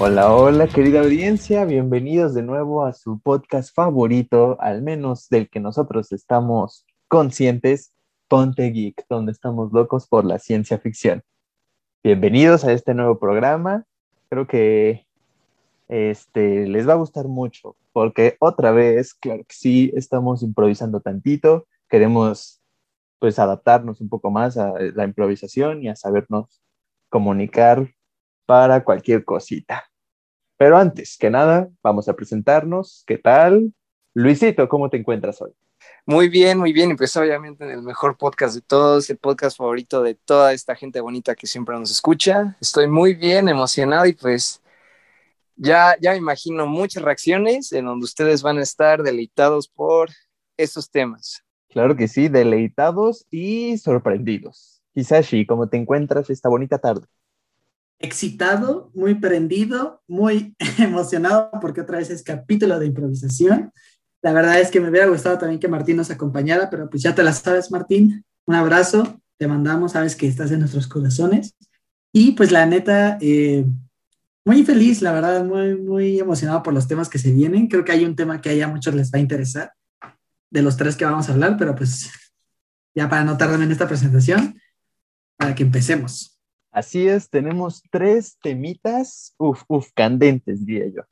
Hola, hola, querida audiencia, bienvenidos de nuevo a su podcast favorito, al menos del que nosotros estamos conscientes, Ponte Geek, donde estamos locos por la ciencia ficción. Bienvenidos a este nuevo programa. Creo que este, les va a gustar mucho, porque otra vez, claro que sí, estamos improvisando tantito, queremos pues adaptarnos un poco más a la improvisación y a sabernos comunicar para cualquier cosita. Pero antes que nada, vamos a presentarnos. ¿Qué tal? Luisito, ¿cómo te encuentras hoy? Muy bien, muy bien. Y pues obviamente en el mejor podcast de todos, el podcast favorito de toda esta gente bonita que siempre nos escucha. Estoy muy bien, emocionado y pues ya, ya me imagino muchas reacciones en donde ustedes van a estar deleitados por estos temas. Claro que sí, deleitados y sorprendidos. Hisashi, ¿cómo te encuentras esta bonita tarde? Excitado, muy prendido, muy emocionado porque otra vez es capítulo de improvisación. La verdad es que me hubiera gustado también que Martín nos acompañara, pero pues ya te la sabes, Martín. Un abrazo, te mandamos, sabes que estás en nuestros corazones. Y pues la neta, eh, muy feliz, la verdad, muy, muy emocionado por los temas que se vienen. Creo que hay un tema que a muchos les va a interesar, de los tres que vamos a hablar, pero pues ya para no tardarme en esta presentación, para que empecemos. Así es, tenemos tres temitas, uf, uf, candentes, diría yo.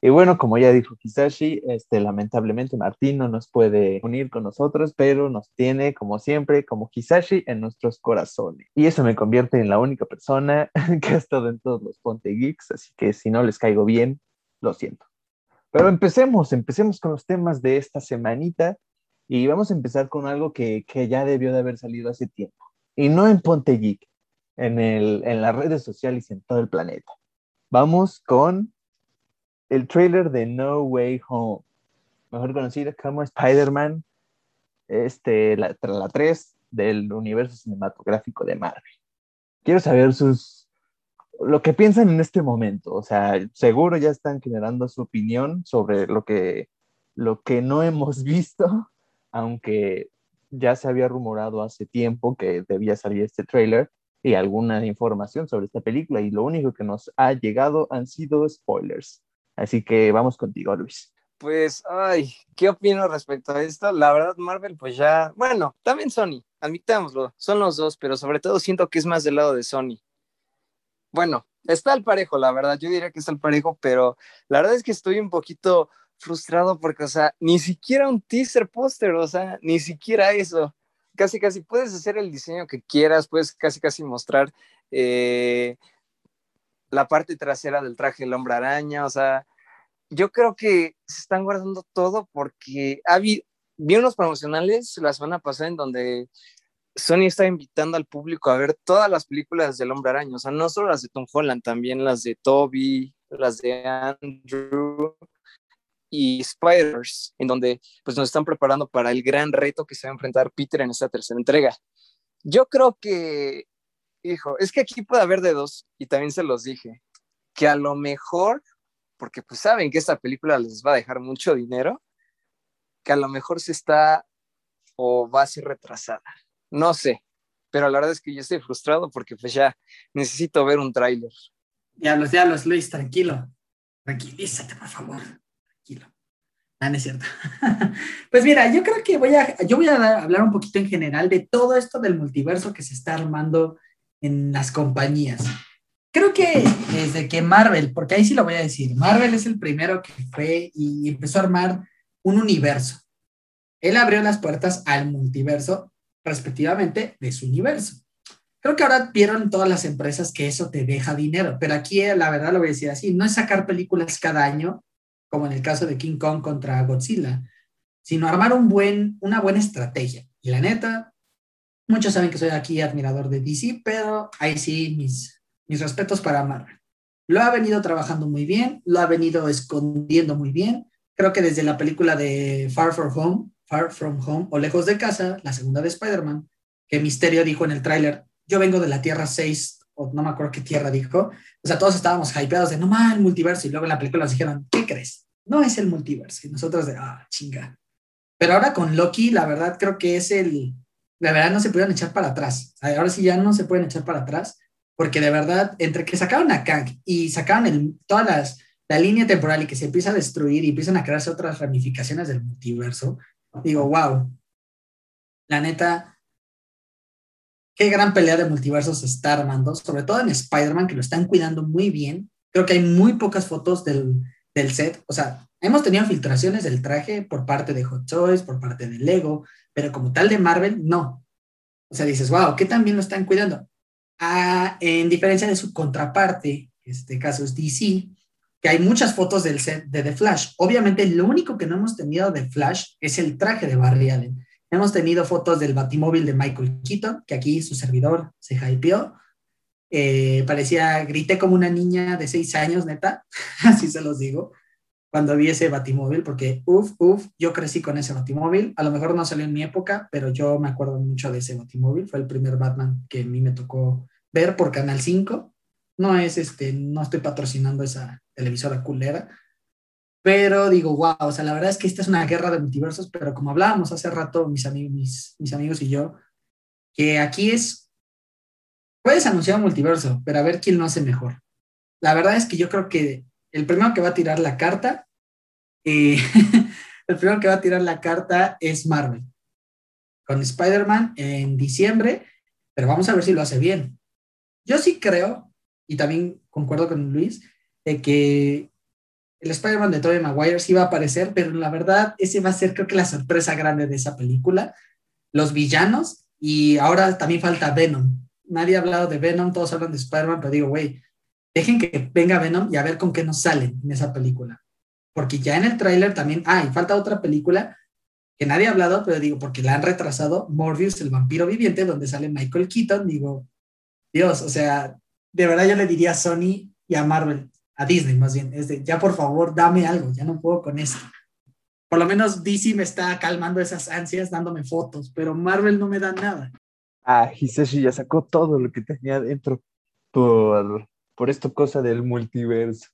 Y bueno, como ya dijo Kisashi, este, lamentablemente Martín no nos puede unir con nosotros, pero nos tiene, como siempre, como Kisashi en nuestros corazones. Y eso me convierte en la única persona que ha estado en todos los Ponte Geeks, así que si no les caigo bien, lo siento. Pero empecemos, empecemos con los temas de esta semanita y vamos a empezar con algo que, que ya debió de haber salido hace tiempo. Y no en Ponte Geek, en, el, en las redes sociales y en todo el planeta. Vamos con el trailer de No Way Home, mejor conocido como Spider-Man, este, la, la 3 del universo cinematográfico de Marvel. Quiero saber sus, lo que piensan en este momento. O sea, seguro ya están generando su opinión sobre lo que, lo que no hemos visto, aunque ya se había rumorado hace tiempo que debía salir este trailer y alguna información sobre esta película y lo único que nos ha llegado han sido spoilers. Así que vamos contigo, Luis. Pues, ay, ¿qué opino respecto a esto? La verdad, Marvel, pues ya, bueno, también Sony, admitámoslo, son los dos, pero sobre todo siento que es más del lado de Sony. Bueno, está al parejo, la verdad, yo diría que está al parejo, pero la verdad es que estoy un poquito frustrado porque, o sea, ni siquiera un teaser póster, o sea, ni siquiera eso casi, casi puedes hacer el diseño que quieras, puedes casi, casi mostrar eh, la parte trasera del traje del hombre araña, o sea, yo creo que se están guardando todo porque vi unos promocionales la semana pasada en donde Sony está invitando al público a ver todas las películas del hombre araña, o sea, no solo las de Tom Holland, también las de Toby, las de Andrew, y Spiders, en donde pues nos están preparando para el gran reto que se va a enfrentar Peter en esta tercera entrega. Yo creo que, hijo, es que aquí puede haber de dos, y también se los dije, que a lo mejor, porque pues saben que esta película les va a dejar mucho dinero, que a lo mejor se está o va a ser retrasada. No sé, pero la verdad es que yo estoy frustrado porque pues ya necesito ver un tráiler. Diablos, diablos, Luis, tranquilo. Tranquilízate, por favor. Ah, no es cierto. pues mira, yo creo que voy a, yo voy a hablar un poquito en general de todo esto del multiverso que se está armando en las compañías. Creo que desde que Marvel, porque ahí sí lo voy a decir, Marvel es el primero que fue y empezó a armar un universo. Él abrió las puertas al multiverso, respectivamente, de su universo. Creo que ahora vieron todas las empresas que eso te deja dinero, pero aquí la verdad lo voy a decir así, no es sacar películas cada año como en el caso de King Kong contra Godzilla, sino armar un buen, una buena estrategia. Y la neta, muchos saben que soy aquí admirador de DC, pero ahí sí, mis, mis respetos para Marvel. Lo ha venido trabajando muy bien, lo ha venido escondiendo muy bien. Creo que desde la película de Far From Home, Far From Home o Lejos de Casa, la segunda de Spider-Man, que Misterio dijo en el tráiler, yo vengo de la Tierra 6 no me acuerdo qué tierra dijo. O sea, todos estábamos hypeados de, no mal el multiverso. Y luego en la película nos dijeron, ¿qué crees? No es el multiverso. Y nosotros de, ah, chinga. Pero ahora con Loki, la verdad creo que es el, la verdad no se pudieron echar para atrás. Ahora sí ya no se pueden echar para atrás. porque de verdad, entre que sacaron a Kang y sacaron el, todas las, la línea temporal y que se empieza a destruir y empiezan a crearse otras ramificaciones del multiverso, digo, wow, la neta, qué gran pelea de multiversos se está armando, sobre todo en Spider-Man, que lo están cuidando muy bien. Creo que hay muy pocas fotos del, del set, o sea, hemos tenido filtraciones del traje por parte de Hot Toys, por parte de Lego, pero como tal de Marvel, no. O sea, dices, wow, ¿qué tan bien lo están cuidando? Ah, en diferencia de su contraparte, este caso es DC, que hay muchas fotos del set de The Flash. Obviamente, lo único que no hemos tenido de Flash es el traje de Barry Allen. Hemos tenido fotos del batimóvil de Michael Keaton, que aquí su servidor se hypeó. Eh, parecía, grité como una niña de seis años, neta, así se los digo, cuando vi ese batimóvil, porque uff, uff, yo crecí con ese batimóvil. A lo mejor no salió en mi época, pero yo me acuerdo mucho de ese batimóvil. Fue el primer Batman que a mí me tocó ver por Canal 5. No es este, no estoy patrocinando esa televisora culera, pero digo, wow, o sea, la verdad es que esta es una guerra de multiversos, pero como hablábamos hace rato mis, amigos, mis, mis amigos y yo, que aquí es, puedes anunciar un multiverso, pero a ver quién lo hace mejor. La verdad es que yo creo que el primero que va a tirar la carta, eh, el primero que va a tirar la carta es Marvel, con Spider-Man en diciembre, pero vamos a ver si lo hace bien. Yo sí creo, y también concuerdo con Luis, de que el Spider-Man de Tobey Maguire sí va a aparecer, pero la verdad, ese va a ser creo que la sorpresa grande de esa película. Los villanos, y ahora también falta Venom. Nadie ha hablado de Venom, todos hablan de Spider-Man, pero digo, güey, dejen que venga Venom y a ver con qué nos salen en esa película. Porque ya en el tráiler también, ah, falta otra película que nadie ha hablado, pero digo, porque la han retrasado, Morbius, el vampiro viviente, donde sale Michael Keaton, digo, Dios, o sea, de verdad yo le diría a Sony y a Marvel, a Disney más bien, es de, ya por favor, dame algo, ya no puedo con esto. Por lo menos DC me está calmando esas ansias dándome fotos, pero Marvel no me da nada. Ah, Hisashi ya sacó todo lo que tenía dentro por, por esto cosa del multiverso.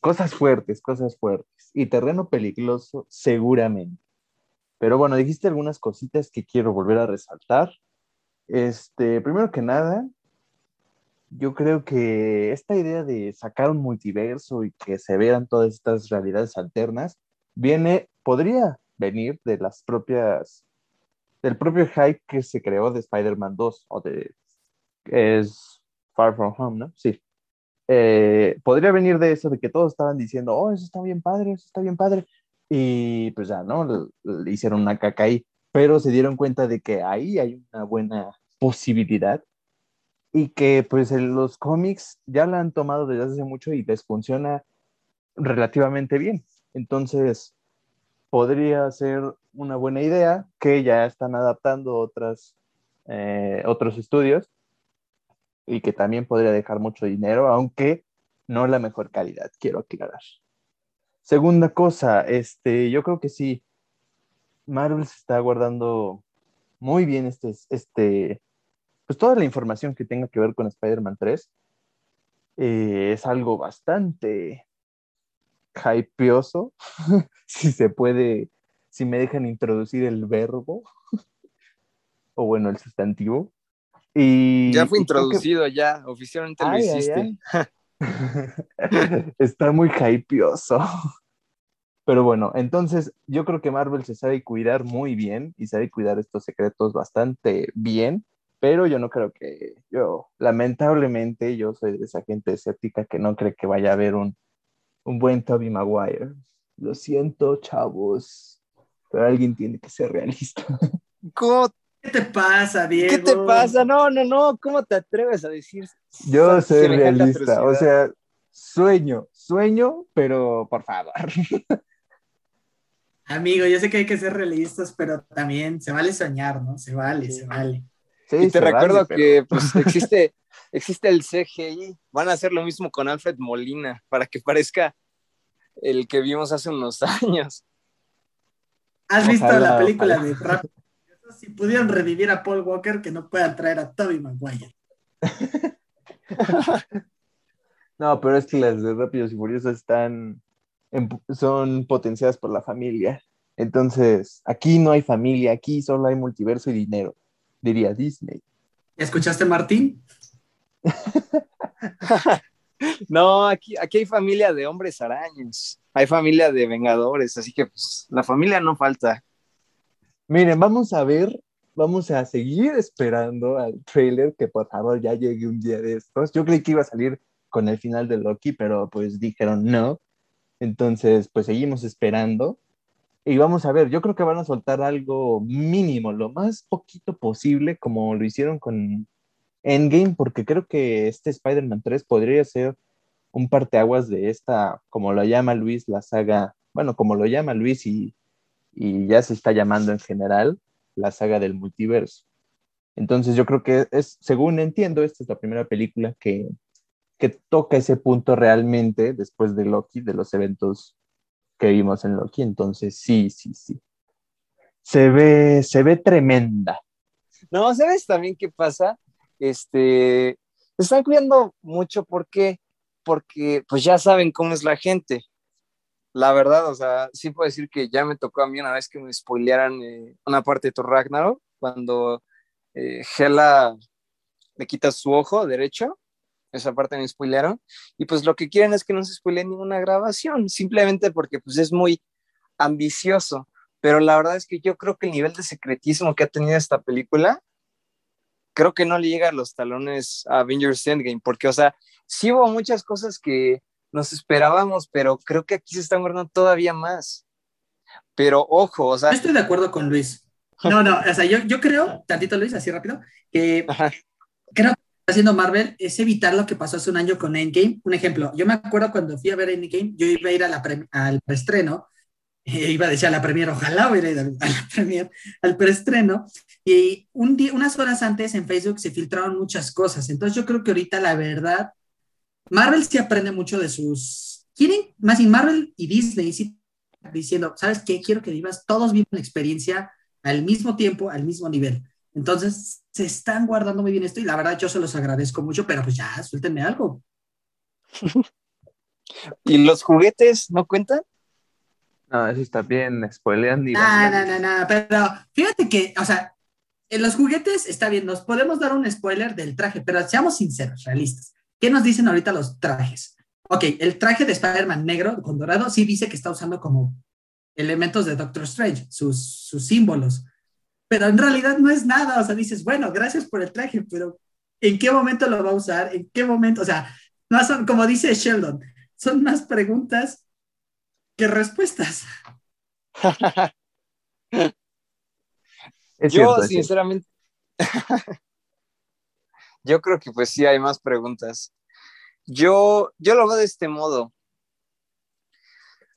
Cosas fuertes, cosas fuertes. Y terreno peligroso, seguramente. Pero bueno, dijiste algunas cositas que quiero volver a resaltar. Este, primero que nada, yo creo que esta idea de sacar un multiverso y que se vean todas estas realidades alternas viene, podría venir de las propias, del propio hype que se creó de Spider-Man 2 o de es Far From Home, ¿no? Sí. Eh, podría venir de eso, de que todos estaban diciendo, oh, eso está bien padre, eso está bien padre. Y pues ya, ¿no? Le, hicieron una caca ahí, pero se dieron cuenta de que ahí hay una buena posibilidad y que pues los cómics ya la han tomado desde hace mucho y les funciona relativamente bien. Entonces, podría ser una buena idea que ya están adaptando otras, eh, otros estudios y que también podría dejar mucho dinero, aunque no la mejor calidad, quiero aclarar. Segunda cosa, este, yo creo que sí, Marvel se está guardando muy bien este, este, pues toda la información que tenga que ver con Spider-Man 3 eh, es algo bastante hypeoso, si se puede, si me dejan introducir el verbo, o bueno, el sustantivo. Y, ya fue introducido, ya, oficialmente lo hiciste. Está muy hypeoso. Pero bueno, entonces yo creo que Marvel se sabe cuidar muy bien y sabe cuidar estos secretos bastante bien pero yo no creo que, yo, lamentablemente, yo soy de esa gente escéptica que no cree que vaya a haber un, un buen Toby Maguire. Lo siento, chavos, pero alguien tiene que ser realista. ¿Cómo? ¿Qué te pasa, Diego? ¿Qué te pasa? No, no, no, ¿cómo te atreves a decir? Yo soy realista, o sea, sueño, sueño, pero por favor. Amigo, yo sé que hay que ser realistas, pero también se vale soñar, ¿no? Se vale, se vale y te recuerdo que pues, existe, existe el CGI. Van a hacer lo mismo con Alfred Molina para que parezca el que vimos hace unos años. ¿Has visto la película de Rápido? Si pudieron revivir a Paul Walker, que no puedan traer a Toby Maguire. no, pero es que las de Rápidos y Furiosos están son potenciadas por la familia. Entonces, aquí no hay familia, aquí solo hay multiverso y dinero diría Disney. ¿Escuchaste, Martín? no, aquí, aquí hay familia de hombres arañas, hay familia de vengadores, así que pues la familia no falta. Miren, vamos a ver, vamos a seguir esperando al trailer que por favor ya llegue un día de estos. Yo creí que iba a salir con el final de Loki, pero pues dijeron no. Entonces, pues seguimos esperando. Y vamos a ver, yo creo que van a soltar algo mínimo, lo más poquito posible, como lo hicieron con Endgame, porque creo que este Spider-Man 3 podría ser un parteaguas de esta, como lo llama Luis, la saga, bueno, como lo llama Luis y, y ya se está llamando en general, la saga del multiverso. Entonces yo creo que es, según entiendo, esta es la primera película que, que toca ese punto realmente después de Loki, de los eventos que vimos en Loki. Entonces, sí, sí, sí. Se ve, se ve tremenda. No, ¿sabes también qué pasa? Este, están cuidando mucho, ¿por qué? Porque pues ya saben cómo es la gente. La verdad, o sea, sí puedo decir que ya me tocó a mí una vez que me spoilearan eh, una parte de Thor Ragnarok, cuando eh, Hela le quita su ojo derecho esa parte me spoilearon, y pues lo que quieren es que no se spoile ninguna grabación, simplemente porque pues es muy ambicioso, pero la verdad es que yo creo que el nivel de secretismo que ha tenido esta película, creo que no le llega a los talones a Avengers Endgame, porque o sea, sí hubo muchas cosas que nos esperábamos, pero creo que aquí se están guardando todavía más. Pero ojo, o sea... estoy de acuerdo con Luis. No, no, o sea, yo, yo creo, tantito Luis, así rápido, que creo haciendo Marvel es evitar lo que pasó hace un año con Endgame. Un ejemplo, yo me acuerdo cuando fui a ver Endgame, yo iba a ir al preestreno, eh, iba a decir a la premier, ojalá hubiera ido a la premier, al preestreno, y un día, unas horas antes en Facebook se filtraron muchas cosas. Entonces yo creo que ahorita la verdad, Marvel sí aprende mucho de sus... Quieren, más y Marvel y Disney sí diciendo, ¿sabes qué? Quiero que vivas, todos vivan la experiencia al mismo tiempo, al mismo nivel. Entonces, se están guardando muy bien esto y la verdad yo se los agradezco mucho, pero pues ya, suéltenme algo. ¿Y los juguetes no cuentan? No, eso está bien, spoilean y... No, no, no, no, pero fíjate que, o sea, en los juguetes está bien, nos podemos dar un spoiler del traje, pero seamos sinceros, realistas. ¿Qué nos dicen ahorita los trajes? Ok, el traje de Spider-Man negro con dorado sí dice que está usando como elementos de Doctor Strange, sus, sus símbolos pero en realidad no es nada, o sea, dices, bueno, gracias por el traje, pero ¿en qué momento lo va a usar? ¿En qué momento? O sea, no son, como dice Sheldon, son más preguntas que respuestas. yo, sinceramente, yo creo que pues sí hay más preguntas. Yo, yo lo veo de este modo.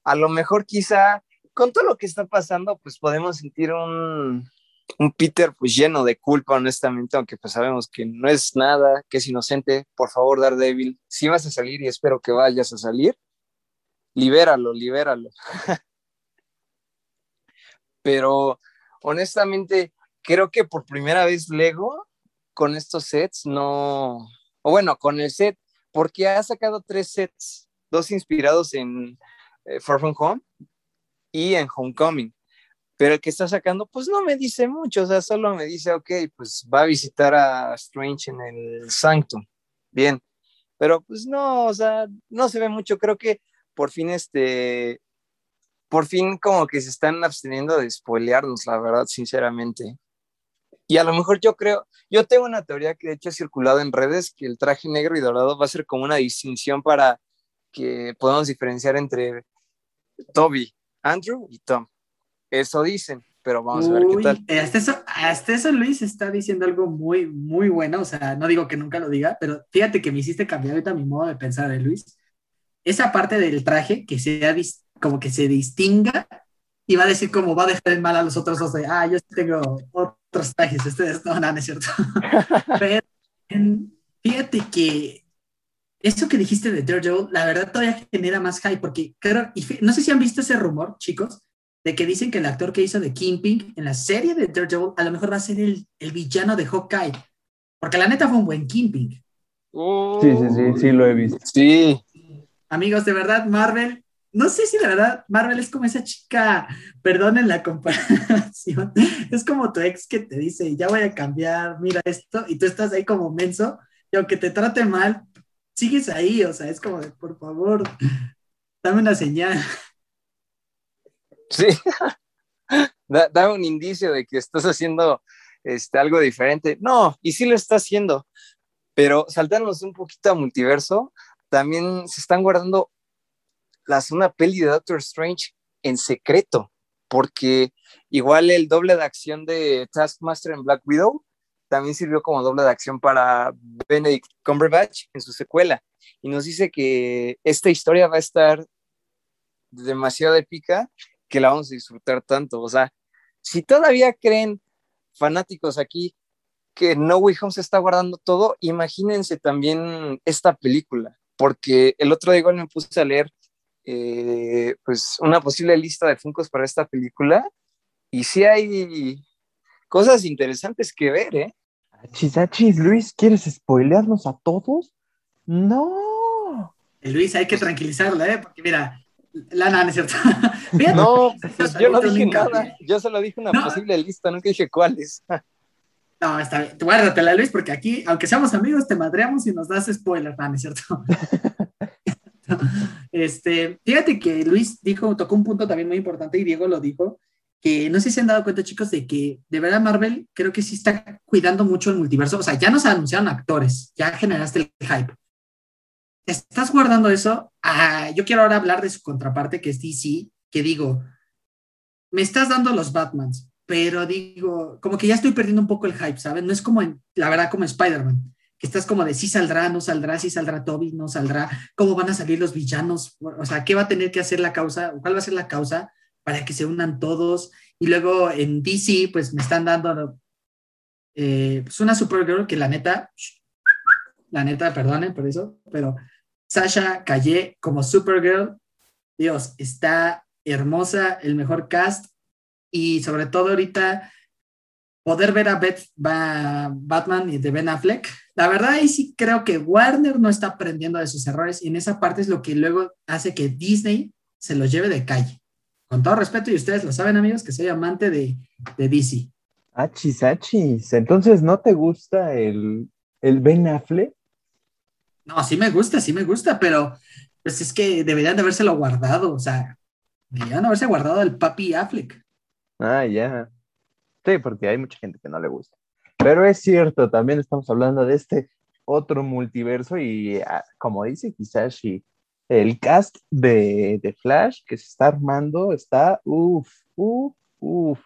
A lo mejor quizá con todo lo que está pasando, pues podemos sentir un, un Peter pues lleno de culpa, honestamente, aunque pues sabemos que no es nada, que es inocente. Por favor, Daredevil, si vas a salir y espero que vayas a salir, libéralo, libéralo. Pero honestamente, creo que por primera vez Lego con estos sets no, o bueno, con el set, porque ha sacado tres sets, dos inspirados en eh, Far From Home y en Homecoming pero el que está sacando, pues no me dice mucho, o sea, solo me dice, ok, pues va a visitar a Strange en el Sanctum, bien, pero pues no, o sea, no se ve mucho, creo que por fin este, por fin como que se están absteniendo de spoilearnos, la verdad, sinceramente. Y a lo mejor yo creo, yo tengo una teoría que de hecho ha circulado en redes, que el traje negro y dorado va a ser como una distinción para que podamos diferenciar entre Toby, Andrew y Tom. Eso dicen, pero vamos a ver qué tal. Hasta eso, hasta eso Luis está diciendo algo muy, muy bueno. O sea, no digo que nunca lo diga, pero fíjate que me hiciste cambiar ahorita mi modo de pensar de Luis. Esa parte del traje que sea como que se distinga y va a decir como va a dejar en mal a los otros dos de, ah, yo tengo otros trajes, ustedes no, no, no es cierto. pero fíjate que eso que dijiste de Daredevil, la verdad todavía genera más hype porque claro, y no sé si han visto ese rumor, chicos, de que dicen que el actor que hizo de Kingpin en la serie de Daredevil a lo mejor va a ser el, el villano de Hawkeye. Porque la neta fue un buen Kingpin. sí, sí, sí, sí lo he visto. Sí. Amigos, de verdad, Marvel, no sé si de verdad Marvel es como esa chica, perdonen la comparación, es como tu ex que te dice, ya voy a cambiar, mira esto, y tú estás ahí como menso, y aunque te trate mal, sigues ahí, o sea, es como de, por favor, dame una señal. Sí, dame un indicio de que estás haciendo este, algo diferente. No, y sí lo está haciendo, pero saltándonos un poquito a multiverso, también se están guardando la segunda peli de Doctor Strange en secreto, porque igual el doble de acción de Taskmaster en Black Widow también sirvió como doble de acción para Benedict Cumberbatch en su secuela. Y nos dice que esta historia va a estar demasiado épica que la vamos a disfrutar tanto. O sea, si todavía creen fanáticos aquí que No Way Home se está guardando todo, imagínense también esta película, porque el otro día igual me puse a leer eh, pues una posible lista de Funcos para esta película y sí hay cosas interesantes que ver, ¿eh? Achis, achis, Luis, ¿quieres spoilearnos a todos? No. Luis, hay que tranquilizarla, ¿eh? Porque mira, la nada, es cierto? no, pues yo no dije nada. Yo solo dije una posible lista, nunca dije cuáles. no, está bien. Guárdatela, Luis, porque aquí, aunque seamos amigos, te madreamos y nos das spoilers, ¿no es cierto? este, fíjate que Luis dijo, tocó un punto también muy importante y Diego lo dijo, que no sé si se han dado cuenta, chicos, de que de verdad Marvel creo que sí está cuidando mucho el multiverso. O sea, ya nos anunciaron actores, ya generaste el hype. ¿Estás guardando eso? Ah, yo quiero ahora hablar de su contraparte, que es DC, que digo, me estás dando los Batmans, pero digo, como que ya estoy perdiendo un poco el hype, ¿sabes? No es como, en, la verdad, como Spider-Man, que estás como de si saldrá, no saldrá, si saldrá Toby, no saldrá, cómo van a salir los villanos, o sea, qué va a tener que hacer la causa, cuál va a ser la causa para que se unan todos. Y luego en DC, pues me están dando eh, pues una Supergirl que la neta, la neta, perdonen por eso, pero Sasha Calle como Supergirl, Dios, está hermosa, el mejor cast y sobre todo ahorita poder ver a Beth, Batman y de Ben Affleck. La verdad ahí sí creo que Warner no está aprendiendo de sus errores y en esa parte es lo que luego hace que Disney se los lleve de calle. Con todo respeto, y ustedes lo saben, amigos, que soy amante de, de DC. Achis, achis. Entonces, ¿no te gusta el, el Ben Affleck? No, sí me gusta, sí me gusta, pero pues es que deberían de habérselo guardado, o sea, deberían haberse guardado el papi Affleck. Ah, ya. Sí, porque hay mucha gente que no le gusta. Pero es cierto, también estamos hablando de este otro multiverso y ah, como dice Kisashi, el cast de, de, Flash que se está armando está, uff, uff, uff,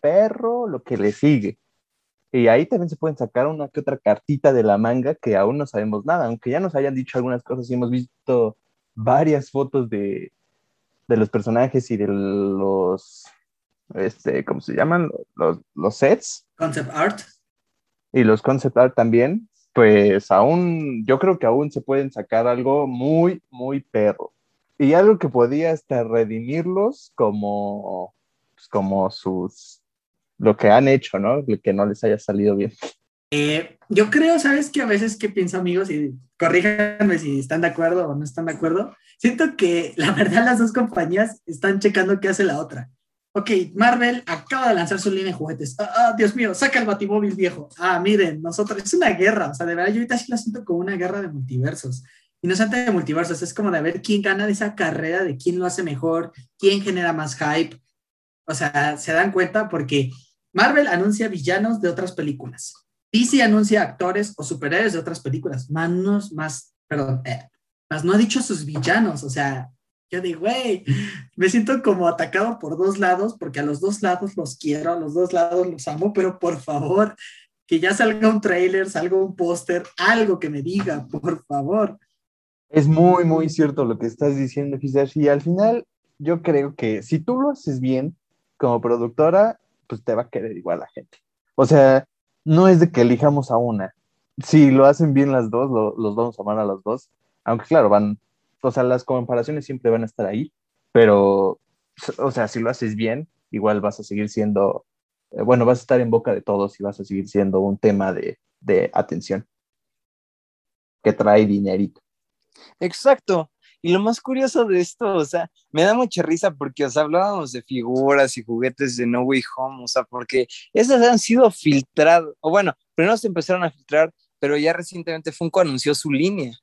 perro, lo que le sigue. Y ahí también se pueden sacar una que otra cartita de la manga que aún no sabemos nada, aunque ya nos hayan dicho algunas cosas y hemos visto varias fotos de, de los personajes y de los, este, ¿cómo se llaman? Los, los sets. Concept art. Y los concept art también pues aún, yo creo que aún se pueden sacar algo muy, muy perro. Y algo que podía hasta redimirlos como, pues, como sus, lo que han hecho, ¿no? Que no les haya salido bien. Eh, yo creo, ¿sabes? Que a veces que pienso amigos y corríjanme si están de acuerdo o no están de acuerdo. Siento que la verdad las dos compañías están checando qué hace la otra ok, Marvel acaba de lanzar su línea de juguetes. Ah, Dios mío, saca el batimóvil viejo. Ah, miren, nosotros, es una guerra. O sea, de verdad, yo ahorita sí la siento como una guerra de multiversos. Y no solamente de multiversos, es como de ver quién gana de esa carrera, de quién lo hace mejor, quién genera más hype. O sea, se dan cuenta porque Marvel anuncia villanos de otras películas. DC anuncia actores o superhéroes de otras películas. Manos más, perdón, eh, más no ha dicho sus villanos. O sea, yo digo, güey, me siento como atacado por dos lados, porque a los dos lados los quiero, a los dos lados los amo, pero por favor, que ya salga un trailer, salga un póster, algo que me diga, por favor. Es muy, muy cierto lo que estás diciendo, quizás, y al final yo creo que si tú lo haces bien como productora, pues te va a querer igual la gente. O sea, no es de que elijamos a una. Si lo hacen bien las dos, los vamos a amar a las dos. Aunque claro, van o sea, las comparaciones siempre van a estar ahí, pero, o sea, si lo haces bien, igual vas a seguir siendo, eh, bueno, vas a estar en boca de todos y vas a seguir siendo un tema de, de atención que trae dinerito. Exacto. Y lo más curioso de esto, o sea, me da mucha risa porque os hablábamos de figuras y juguetes de No Way Home, o sea, porque esas han sido filtradas, o bueno, primero se empezaron a filtrar, pero ya recientemente Funko anunció su línea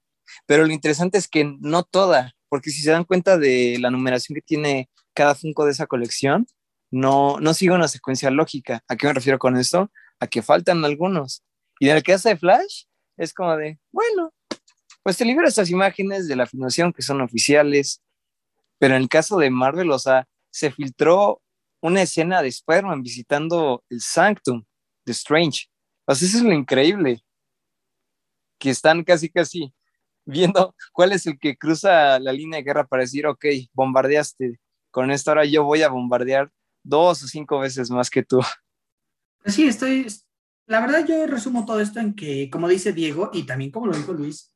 Pero lo interesante es que no toda, porque si se dan cuenta de la numeración que tiene cada Funko de esa colección, no, no sigue una secuencia lógica. ¿A qué me refiero con esto? A que faltan algunos. Y en el caso de Flash, es como de, bueno, pues te libera estas imágenes de la filmación que son oficiales, pero en el caso de Marvel, o sea, se filtró una escena de Spider-Man visitando el Sanctum de Strange. O sea, eso es lo increíble. Que están casi, casi viendo cuál es el que cruza la línea de guerra para decir, ok, bombardeaste. Con esto ahora yo voy a bombardear dos o cinco veces más que tú. Pues sí, estoy. La verdad, yo resumo todo esto en que, como dice Diego, y también como lo dijo Luis,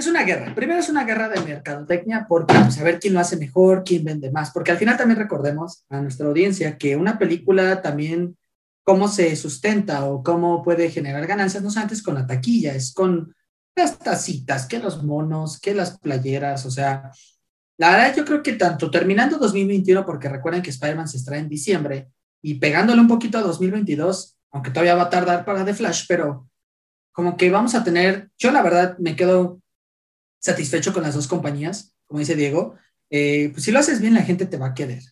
es una guerra. Primero es una guerra de mercadotecnia porque pues, a ver quién lo hace mejor, quién vende más. Porque al final también recordemos a nuestra audiencia que una película también, cómo se sustenta o cómo puede generar ganancias, no es antes con la taquilla, es con las tacitas, que los monos, que las playeras, o sea, la verdad yo creo que tanto terminando 2021, porque recuerden que Spider-Man se extrae en diciembre, y pegándole un poquito a 2022, aunque todavía va a tardar para The Flash, pero como que vamos a tener, yo la verdad me quedo satisfecho con las dos compañías, como dice Diego, eh, pues si lo haces bien, la gente te va a querer.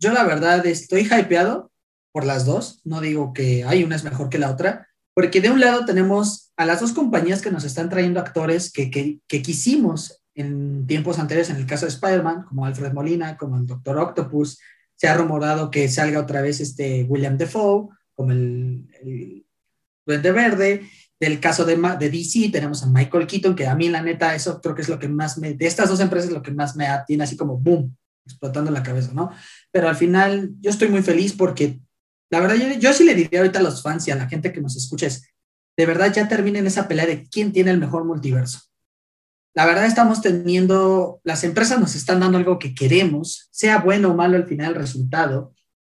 Yo la verdad estoy hypeado por las dos, no digo que hay una es mejor que la otra, porque de un lado tenemos a las dos compañías que nos están trayendo actores que, que, que quisimos en tiempos anteriores, en el caso de Spider-Man, como Alfred Molina, como el Doctor Octopus, se ha rumorado que salga otra vez este William Defoe, como el, el Duende Verde, del caso de, DC tenemos a Michael Keaton, que a mí la neta eso creo que es lo que más me, de estas dos empresas lo que más me tiene así como boom, explotando la cabeza, ¿no? Pero al final yo estoy muy feliz porque la verdad yo, yo sí le diría ahorita a los fans y a la gente que nos escucha es, de verdad ya terminen esa pelea de quién tiene el mejor multiverso. La verdad estamos teniendo, las empresas nos están dando algo que queremos, sea bueno o malo al final el resultado,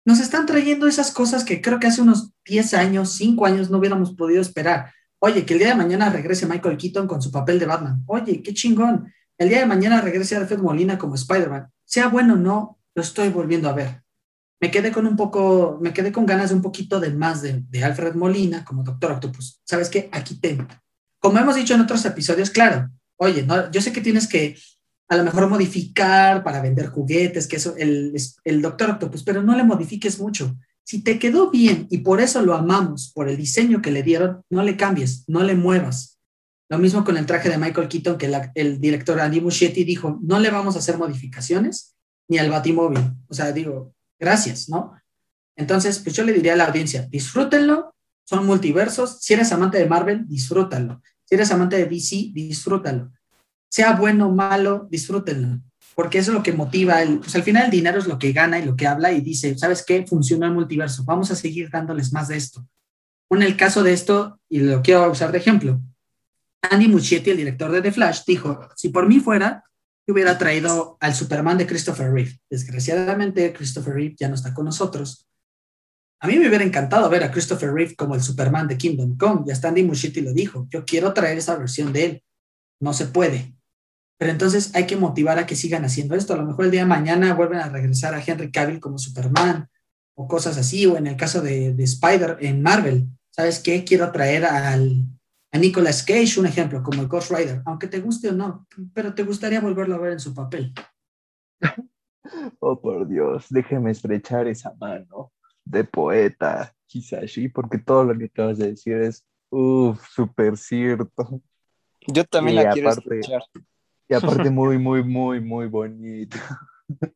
nos están trayendo esas cosas que creo que hace unos 10 años, 5 años no hubiéramos podido esperar Oye, que el día de mañana regrese Michael Keaton con su papel de Batman. Oye, qué chingón. El día de mañana regrese Alfred Molina como Spider-Man. Sea bueno o no, lo estoy volviendo a ver. Me quedé con un poco, me quedé con ganas de un poquito de más de, Alfred Molina como Doctor Octopus. ¿Sabes qué? Aquí tengo. Como hemos dicho en otros episodios, claro, oye, no, yo sé que tienes que a lo mejor modificar para vender juguetes, que eso, el, el Doctor Octopus, pero no le modifiques mucho. Si te quedó bien y por eso lo amamos, por el diseño que le dieron, no le cambies, no le muevas. Lo mismo con el traje de Michael Keaton, que el director Andy Muschietti dijo, no le vamos a hacer modificaciones ni al Batimóvil. O sea, digo, gracias, ¿no? Entonces, pues yo le diría a la audiencia, disfrútenlo, son multiversos. Si eres amante de Marvel, disfrútalo. Si eres amante de DC, disfrútalo. Sea bueno o malo, disfrútenlo porque eso es lo que motiva, pues al final el dinero es lo que gana y lo que habla y dice, ¿sabes qué? Funciona el multiverso, vamos a seguir dándoles más de esto. En el caso de esto, y lo quiero usar de ejemplo, Andy Muschietti, el director de The Flash, dijo, si por mí fuera, yo hubiera traído al Superman de Christopher Reeve. Desgraciadamente, Christopher Reeve ya no está con nosotros. A mí me hubiera encantado ver a Christopher Reeve como el Superman de Kingdom Come, y hasta Andy Muschietti lo dijo, yo quiero traer esa versión de él. No se puede. Pero entonces hay que motivar a que sigan haciendo esto. A lo mejor el día de mañana vuelven a regresar a Henry Cavill como Superman o cosas así, o en el caso de, Spider en Marvel. ¿Sabes qué? Quiero traer al, a Nicolas Cage, un ejemplo, como el Ghost Rider, aunque te guste o no, pero te gustaría volverlo a ver en su papel. Oh, por Dios, déjeme estrechar esa mano de poeta, Hisashi, porque todo lo que acabas de decir es, uff, súper cierto. Yo también la quiero estrechar. Y aparte muy, muy, muy, muy bonito.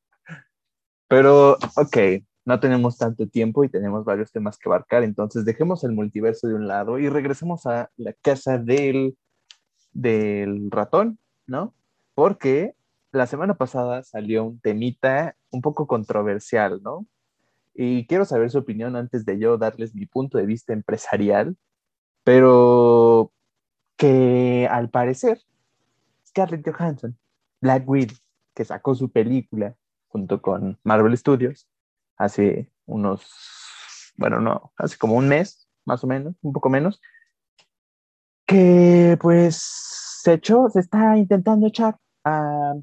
Pero, ok, no tenemos tanto tiempo y tenemos varios temas que abarcar, entonces dejemos el multiverso de un lado y regresemos a la casa del, del ratón, ¿no? Porque la semana pasada salió un temita un poco controversial, ¿no? Y quiero saber su opinión antes de yo darles mi punto de vista empresarial, pero que al parecer Scarlett Johansson, Black Widow, que sacó su película junto con Marvel Studios hace unos, bueno, no, hace como un mes, más o menos, un poco menos, que pues se echó, se está intentando echar a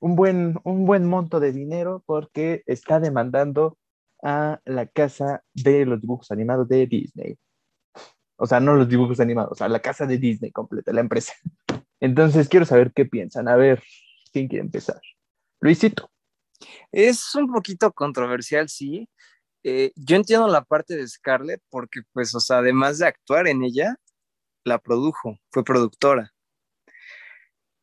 un buen, un buen monto de dinero porque está demandando a la casa de los dibujos animados de Disney. O sea, no los dibujos animados, a la casa de Disney completa, la empresa. Entonces quiero saber qué piensan. A ver, ¿quién quiere empezar? Luisito. Es un poquito controversial, sí. Eh, yo entiendo la parte de Scarlett porque, pues, además de actuar en ella, la produjo, fue productora.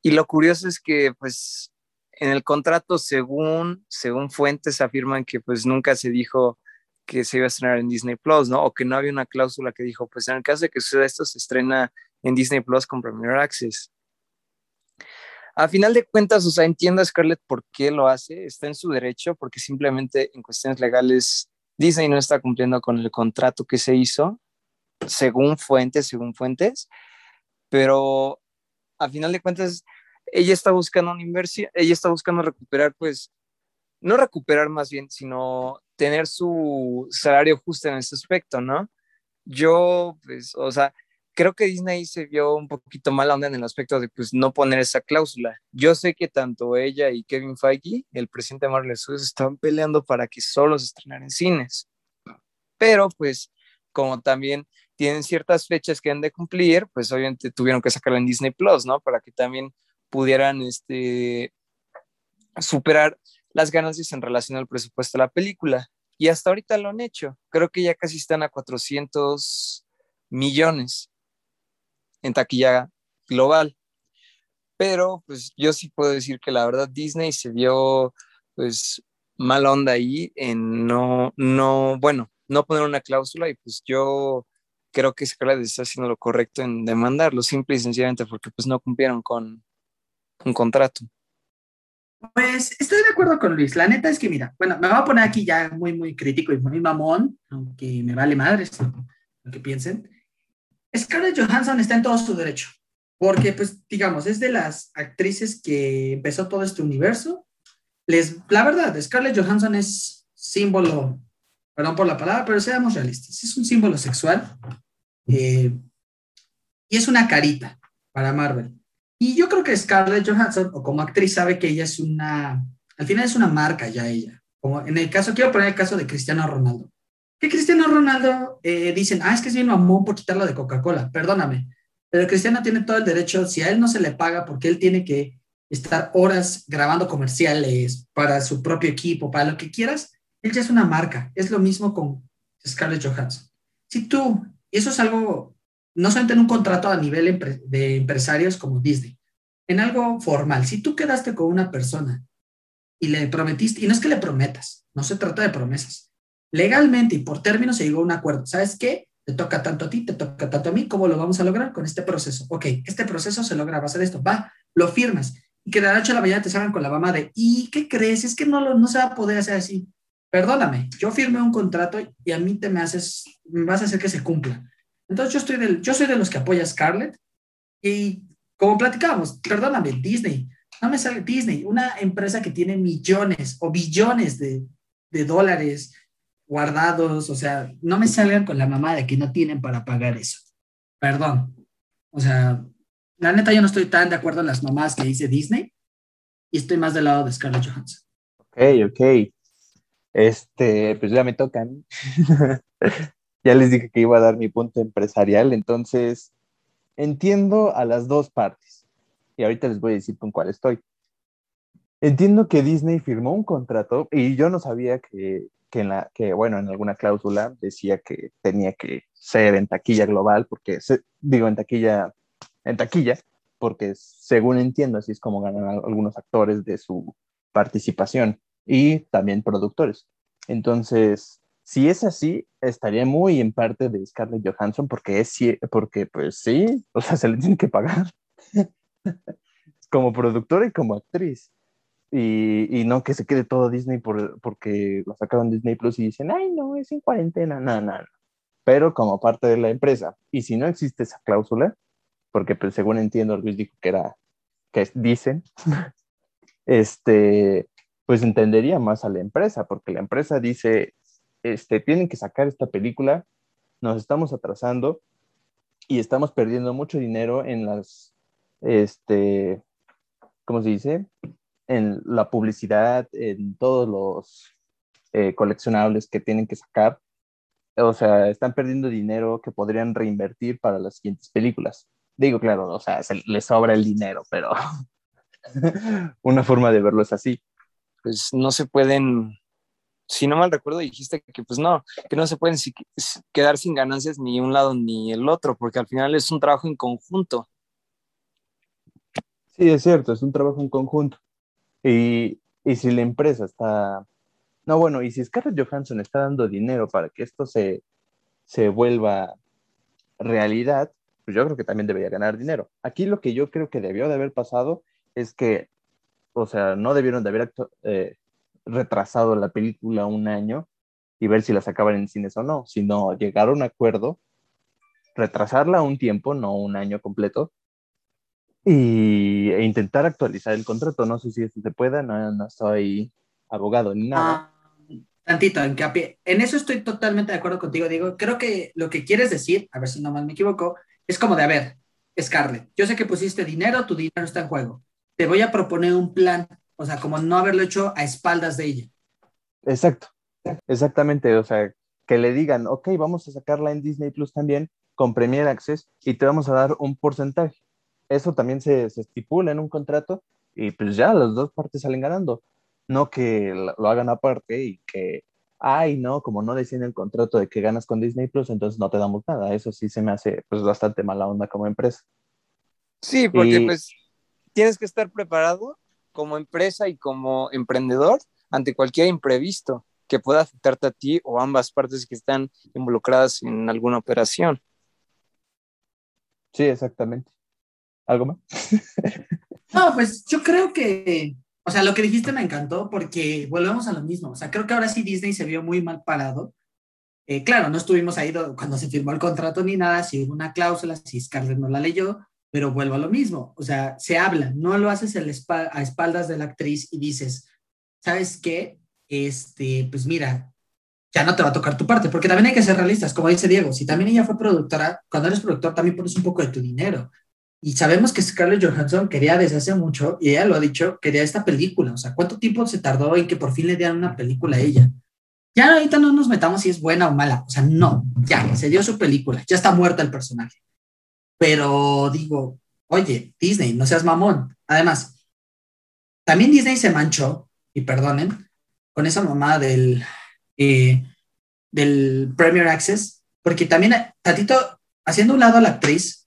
Y lo curioso es que, pues, en el contrato, según, según fuentes, afirman que, pues, nunca se dijo que se iba a estrenar en Disney Plus, ¿no? O que no había una cláusula que dijo, pues, en el caso de que suceda esto, se estrena en Disney Plus con Premier Access. A final de cuentas, o sea, entiendo a Scarlett por qué lo hace, está en su derecho, porque simplemente en cuestiones legales Disney no está cumpliendo con el contrato que se hizo, según fuentes, según fuentes, pero a final de cuentas, ella está buscando una inversión, ella está buscando recuperar, pues, no recuperar más bien, sino tener su salario justo en ese aspecto, ¿no? Yo, pues, o sea, creo que Disney se vio un poquito mal onda en el aspecto de pues no poner esa cláusula. Yo sé que tanto ella y Kevin Feige, el presidente de Marvel Studios, estaban peleando para que solo se estrenara en cines. Pero pues como también tienen ciertas fechas que han de cumplir, pues obviamente tuvieron que sacarla en Disney Plus, ¿no? Para que también pudieran este, superar las ganancias en relación al presupuesto de la película. Y hasta ahorita lo han hecho. Creo que ya casi están a 400 millones en taquilla global. Pero pues yo sí puedo decir que la verdad Disney se vio pues mal onda ahí en no, no, bueno, no poner una cláusula y pues yo creo que Scarlett está haciendo lo correcto en demandarlo, simple y sencillamente porque pues no cumplieron con un contrato. Pues estoy de acuerdo con Luis. La neta es que, mira, bueno, me voy a poner aquí ya muy, muy crítico y muy mamón, aunque me vale madre lo que piensen. Scarlett Johansson está en todo su derecho, porque, pues, digamos, es de las actrices que empezó todo este universo. Les, la verdad, Scarlett Johansson es símbolo, perdón por la palabra, pero seamos realistas, es un símbolo sexual eh, y es una carita para Marvel. Y yo creo que Scarlett Johansson, o como actriz, sabe que ella es una, al final es una marca ya ella. Como en el caso, quiero poner el caso de Cristiano Ronaldo que Cristiano Ronaldo eh, dicen, ah, es que es bien mamón por quitarlo de Coca-Cola, perdóname, pero Cristiano tiene todo el derecho, si a él no se le paga porque él tiene que estar horas grabando comerciales para su propio equipo, para lo que quieras, él ya es una marca, es lo mismo con Scarlett Johansson. Si tú, y eso es algo, no solamente en un contrato a nivel de empresarios como Disney, en algo formal, si tú quedaste con una persona y le prometiste, y no es que le prometas, no se trata de promesas, legalmente y por términos se llegó a un acuerdo. ¿Sabes qué? Te toca tanto a ti, te toca tanto a mí, ¿cómo lo vamos a lograr con este proceso? Ok, este proceso se logra a base de esto, va, lo firmas y que de la noche a la mañana te salgan con la mamá de, ¿y qué crees? Es que no, lo, no se va a poder hacer así. Perdóname, yo firmé un contrato y a mí te me haces, me vas a hacer que se cumpla. Entonces yo, estoy del, yo soy de los que apoya a Scarlett y como platicábamos, perdóname, Disney, no me sale Disney, una empresa que tiene millones o billones de, de dólares guardados, o sea, no me salgan con la mamá de que no tienen para pagar eso. Perdón. O sea, la neta yo no estoy tan de acuerdo en las mamás que dice Disney y estoy más del lado de Scarlett Johansson. Ok, ok. Este, pues ya me tocan. ya les dije que iba a dar mi punto empresarial, entonces entiendo a las dos partes. Y ahorita les voy a decir con cuál estoy. Entiendo que Disney firmó un contrato y yo no sabía que, que, en bueno, en alguna cláusula decía que tenía que ser en taquilla global, porque, digo, en taquilla, en taquilla, porque según entiendo, así es como ganan algunos actores de su participación y también productores. Entonces, si es así, estaría muy en parte de Scarlett Johansson, porque es, porque pues sí, o sea, se le tiene que pagar como productora y como actriz y, no que se quede todo Disney por, porque lo sacaron Disney Plus y dicen, ay, no, es en cuarentena, no, no. Pero como parte de la empresa. Y si no existe esa cláusula, porque pues, según entiendo, Luis dijo que era, que dicen, este, pues entendería más a la empresa, porque la empresa dice, este, tienen que sacar esta película, nos estamos atrasando y estamos perdiendo mucho dinero en las, este, ¿cómo se dice? En la publicidad, en todos los eh, coleccionables que tienen que sacar. O sea, están perdiendo dinero que podrían reinvertir para las siguientes películas. Digo, claro, o sea, se le sobra el dinero, pero una forma de verlo es así. Pues no se pueden, si no mal recuerdo, dijiste que pues no, que no se pueden quedar sin ganancias ni un lado ni el otro, porque al final es un trabajo en conjunto. Sí, es cierto, es un trabajo en conjunto. Y, y si la empresa está... No, bueno, y si Scarlett Johansson está dando dinero para que esto se, se vuelva realidad, pues yo creo que también debería ganar dinero. Aquí lo que yo creo que debió de haber pasado es que, o sea, no debieron de haber eh, retrasado la película un año y ver si la sacaban en cines o no, sino llegar a un acuerdo, retrasarla un tiempo, no un año completo, y, e intentar actualizar el contrato. No sé si eso se pueda, no, no soy abogado ni nada. Ah, tantito, en, en eso estoy totalmente de acuerdo contigo, Diego. Creo que lo que quieres decir, a ver si no mal me equivoco, es como de, a ver, Scarlett, yo sé que pusiste dinero, tu dinero está en juego. Te voy a proponer un plan, o sea, como no haberlo hecho a espaldas de ella. Exacto, exactamente, o sea, que le digan, ok, vamos a sacarla en Disney Plus también con Premier Access y te vamos a dar un porcentaje. Eso también se, estipula en un contrato y pues ya las dos partes salen ganando. No que lo hagan aparte y que, ay, no, como no deciden el contrato de que ganas con Disney Plus, entonces no te damos nada. Eso sí se me hace pues bastante mala onda como empresa. Sí, porque pues tienes que estar preparado como empresa y como emprendedor ante cualquier imprevisto que pueda afectarte a ti o ambas partes que están involucradas en alguna operación. Sí, exactamente. ¿Algo más? no, pues yo creo que, o sea, lo que dijiste me encantó porque volvemos a lo mismo. O sea, creo que ahora sí Disney se vio muy mal parado. Eh, claro, no estuvimos ahí cuando se firmó el contrato ni nada, si hubo una cláusula, si Scarlett no la leyó, pero vuelvo a lo mismo. O sea, se habla, no lo haces a espaldas de la actriz y dices, ¿sabes qué? Este, pues mira, ya no te va a tocar tu parte, porque también hay que ser realistas, como dice Diego, si también ella fue productora, cuando eres productor también pones un poco de tu dinero. Y sabemos que Scarlett Johansson quería desde hace mucho, y ella lo ha dicho, quería esta película. O sea, ¿cuánto tiempo se tardó en que por fin le dieran una película a ella? Ya ahorita no nos metamos si es buena o mala. O sea, no, ya, se dio su película, ya está muerta el personaje. Pero digo, oye, Disney, no seas mamón. Además, también Disney se manchó, y perdonen, con esa mamá del, eh, del Premier Access, porque también, tantito, haciendo un lado a la actriz,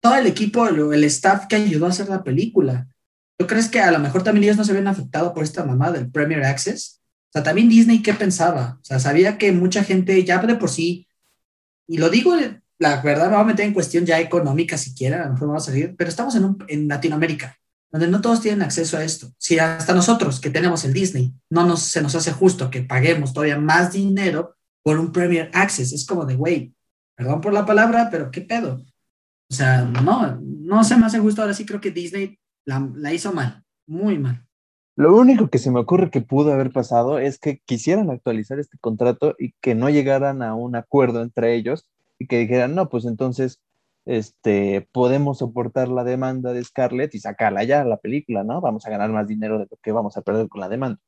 todo el equipo, el staff que ayudó a hacer la película. ¿Tú crees que a lo mejor también ellos no se habían afectado por esta mamá del Premier Access? O sea, también Disney, ¿qué pensaba? O sea, sabía que mucha gente ya de por sí, y lo digo, la verdad, me voy a meter en cuestión ya económica siquiera, a lo mejor vamos a salir, pero estamos en, en Latinoamérica, donde no todos tienen acceso a esto. Si hasta nosotros que tenemos el Disney, no nos, se nos hace justo que paguemos todavía más dinero por un Premier Access, es como de, güey, perdón por la palabra, pero ¿qué pedo? O sea, no, no se me hace justo. Ahora sí creo que Disney la, hizo mal, muy mal. Lo único que se me ocurre que pudo haber pasado es que quisieran actualizar este contrato y que no llegaran a un acuerdo entre ellos y que dijeran, no, pues entonces este, podemos soportar la demanda de Scarlett y sacarla ya la película, ¿no? Vamos a ganar más dinero de lo que vamos a perder con la demanda.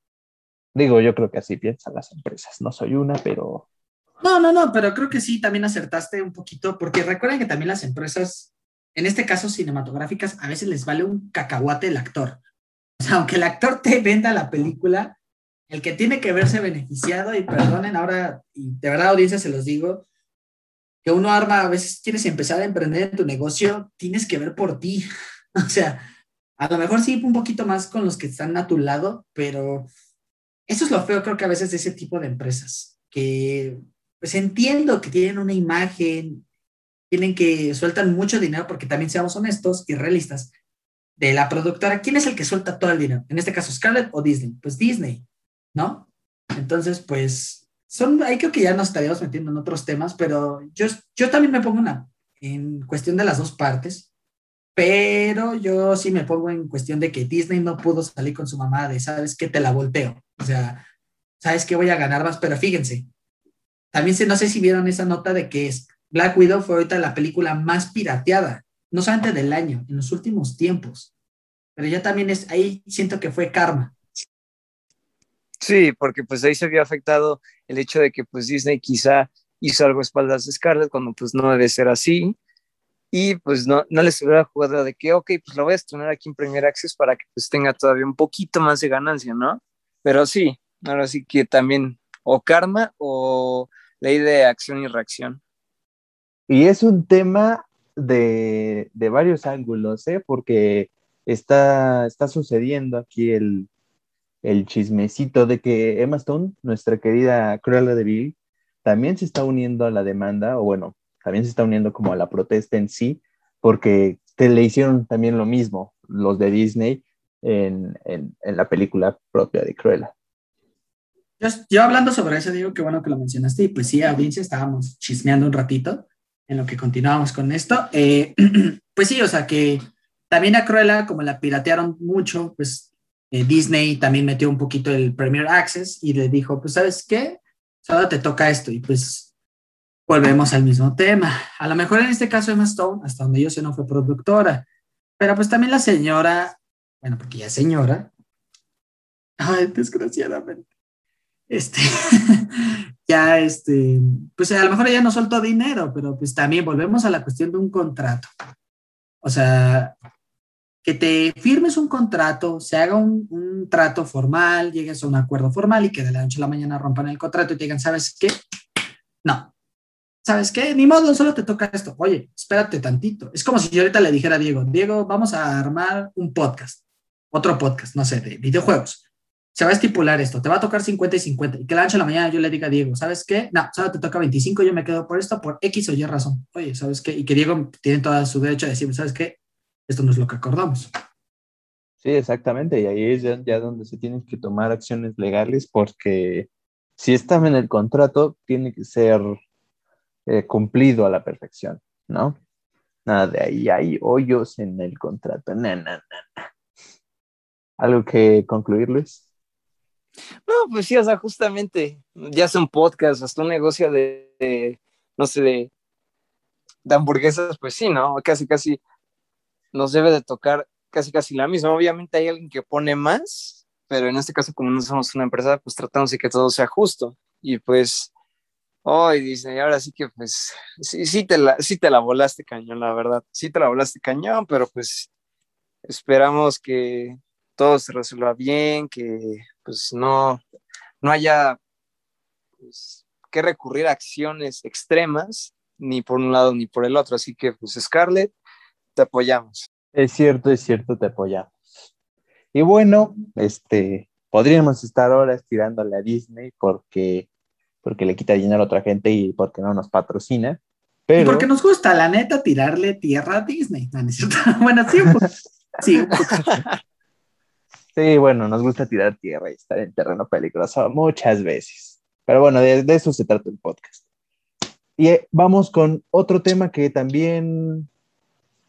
Digo, yo creo que así piensan las empresas. No soy una, pero no, no, no, pero creo que sí, también acertaste un poquito, porque recuerden que también las empresas, en este caso cinematográficas, a veces les vale un cacahuate el actor. O sea, aunque el actor te venda la película, el que tiene que verse beneficiado, y perdonen ahora, y de verdad audiencia se los digo, que uno arma, a veces quieres empezar a emprender en tu negocio, tienes que ver por ti. O sea, a lo mejor sí un poquito más con los que están a tu lado, pero eso es lo feo, creo que a veces de ese tipo de empresas, que pues entiendo que tienen una imagen, tienen que sueltan mucho dinero, porque también seamos honestos y realistas, de la productora, ¿quién es el que suelta todo el dinero? En este caso, Scarlett o Disney. Pues Disney, ¿no? Entonces, pues, son, ahí creo que ya nos estaríamos metiendo en otros temas, pero yo, yo también me pongo en cuestión de las dos partes, pero yo sí me pongo en cuestión de que Disney no pudo salir con su mamá de, ¿sabes qué? Te la volteo. O sea, ¿sabes qué? Voy a ganar más, pero fíjense, también sé, no sé si vieron esa nota de que Black Widow fue ahorita la película más pirateada, no solamente del año, en los últimos tiempos. Pero ya también es, ahí siento que fue karma. Sí, porque pues ahí se vio afectado el hecho de que pues Disney quizá hizo algo a espaldas de Scarlett cuando pues no debe ser así. y pues no, no les hubiera jugado de que, ok, pues lo voy a estrenar aquí en Premier Access para que pues tenga todavía un poquito más de ganancia, ¿no? Pero sí, ahora sí que también o karma o ley de acción y reacción. Y es un tema de, varios ángulos, ¿eh? Porque está, sucediendo aquí el, chismecito de que Emma Stone, nuestra querida Cruella de Vil, también se está uniendo a la demanda, o bueno, también se está uniendo como a la protesta en sí, porque te le hicieron también lo mismo los de Disney en, en la película propia de Cruella. Yo, yo, hablando sobre eso, digo que bueno que lo mencionaste, y pues sí, audiencia, estábamos chismeando un ratito en lo que continuábamos con esto. Eh, pues sí, o sea que también a Cruella, como la piratearon mucho, pues eh, Disney también metió un poquito el Premier Access y le dijo, pues sabes qué, solo te toca esto y pues volvemos al mismo tema. A lo mejor en este caso Emma Stone, hasta donde yo sé, no fue productora, pero pues también la señora, bueno, porque ya es señora, ay, desgraciadamente, este, ya este, pues a lo mejor ella no soltó dinero, pero pues también volvemos a la cuestión de un contrato. O sea, que te firmes un contrato, se haga un, un, trato formal, llegues a un acuerdo formal y que de la noche a la mañana rompan el contrato y te digan, ¿sabes qué? No. ¿Sabes qué? Ni modo, solo te toca esto. Oye, espérate tantito. Es como si yo ahorita le dijera a Diego, Diego, vamos a armar un podcast, otro podcast, no sé, de videojuegos. Se va a estipular esto, te va a tocar 50 y 50. Y que la noche a la mañana yo le diga a Diego, ¿sabes qué? No, solo te toca 25, yo me quedo por esto, por X o Y razón. Oye, ¿sabes qué? Y que Diego tiene todo su derecho a decir, ¿sabes qué? esto no es lo que acordamos. Sí, exactamente, y ahí es ya, ya, donde se tienen que tomar acciones legales porque si está en el contrato, tiene que ser eh, cumplido a la perfección, ¿no? Nada de ahí, hay hoyos en el contrato, na, na, na, ¿Algo que concluir, Luis? No, pues sí, o sea, justamente, ya sea un podcast, hasta un negocio de, no sé, de, hamburguesas, pues sí, ¿no? Casi, casi nos debe de tocar casi casi la misma. Obviamente hay alguien que pone más, pero en este caso como no somos una empresa, pues tratamos de que todo sea justo. Y pues, hoy dice, ahora sí que pues, sí, sí, te la, sí te la volaste cañón, la verdad. Sí te la volaste cañón, pero pues esperamos que todo se resuelva bien, que pues no, no haya pues, que recurrir a acciones extremas, ni por un lado ni por el otro. Así que pues Scarlett, te apoyamos. Es cierto, es cierto, te apoyamos. Y bueno, este, podríamos estar horas tirándole a Disney porque, porque le quita dinero a otra gente y porque no nos patrocina. Pero... Y porque nos gusta, la neta, tirarle tierra a Disney. No, ¿no bueno, sí, sí. sí, bueno, nos gusta tirar tierra y estar en terreno peligroso muchas veces. Pero bueno, de, de eso se trata el podcast. Y eh, vamos con otro tema que también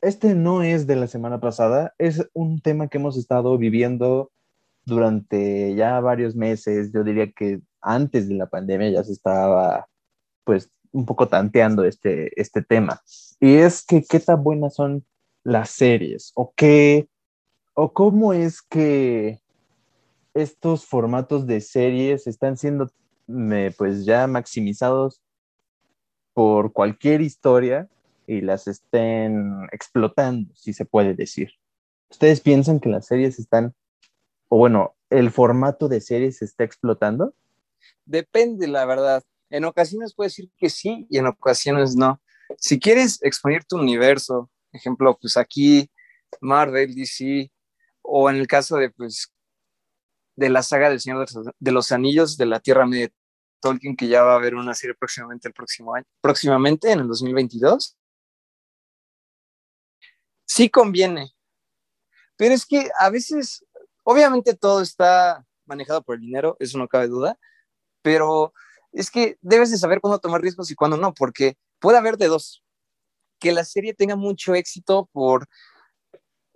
este no es de la semana pasada, es un tema que hemos estado viviendo durante ya varios meses. Yo diría que antes de la pandemia ya se estaba, pues, un poco tanteando este, este tema. Y es que qué tan buenas son las series o qué, o cómo es que estos formatos de series están siendo, pues, ya maximizados por cualquier historia y las estén explotando, si se puede decir. ¿Ustedes piensan que las series están, o bueno, el formato de series se está explotando? Depende, la verdad. En ocasiones puede decir que sí y en ocasiones no. Si quieres exponer tu universo, ejemplo, pues aquí Marvel, DC, o en el caso de, pues, de la saga del Señor de los Anillos de la Tierra Media Tolkien, que ya va a haber una serie próximamente el próximo año, próximamente en el 2022 sí conviene. Pero es que a veces, obviamente todo está manejado por el dinero, eso no cabe duda, pero es que debes de saber cuándo tomar riesgos y cuándo no, porque puede haber de dos. Que la serie tenga mucho éxito por,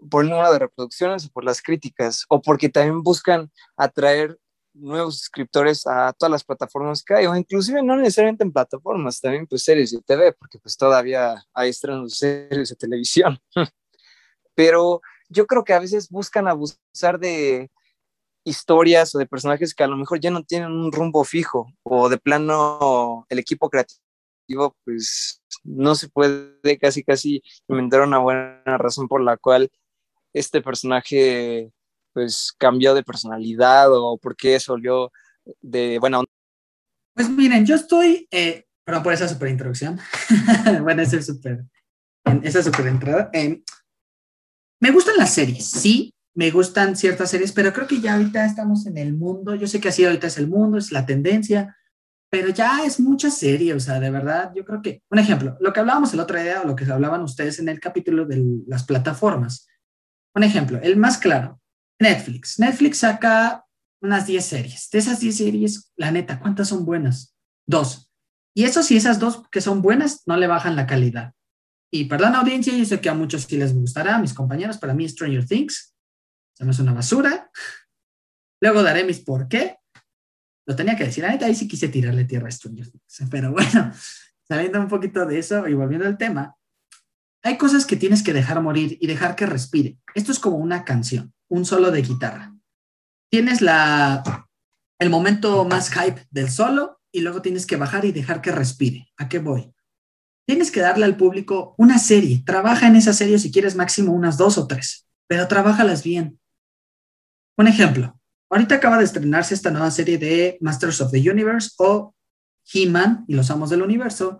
por el número de reproducciones o por las críticas, o porque también buscan atraer nuevos suscriptores a todas las plataformas que hay, o inclusive no necesariamente en plataformas, también pues series de TV, porque pues todavía hay estrenos de series de televisión. pero yo creo que a veces buscan abusar de historias o de personajes que a lo mejor ya no tienen un rumbo fijo o de plano el equipo creativo pues no se puede casi casi inventar una buena razón por la cual este personaje pues cambió de personalidad o por qué se volvió de buena onda. Pues miren, yo estoy, eh, perdón por esa super introducción, bueno, esa es super, esa super entrada. Eh, me gustan las series, sí, me gustan ciertas series, pero creo que ya ahorita estamos en el mundo, yo sé que así ahorita es el mundo, es la tendencia, pero ya es mucha serie, o sea, de verdad, yo creo que, un ejemplo, lo que hablábamos el otro día, o lo que hablaban ustedes en el capítulo de las plataformas, un ejemplo, el más claro, Netflix. Netflix saca unas 10 series. De esas 10 series, la neta, ¿cuántas son buenas? Dos. Y eso sí, esas dos que son buenas, no le bajan la calidad. Y perdón, audiencia, yo sé que a muchos sí les gustará, a mis compañeros, para mí Stranger Things se me hace una basura. Luego daré mis por qué, lo tenía que decir. Ahorita ahí sí quise tirarle tierra a Stranger Things. Pero bueno, saliendo un poquito de eso y volviendo al tema, hay cosas que tienes que dejar morir y dejar que respire. Esto es como una canción, un solo de guitarra. Tienes la, el momento más hype del solo y luego tienes que bajar y dejar que respire. ¿A qué voy? Tienes que darle al público una serie. Trabaja en esa serie si quieres máximo unas dos o tres, pero trabajalas bien. Un ejemplo, Ahorita acaba de estrenarse esta nueva serie de Masters of the Universe o He-Man y los Amos del Universo.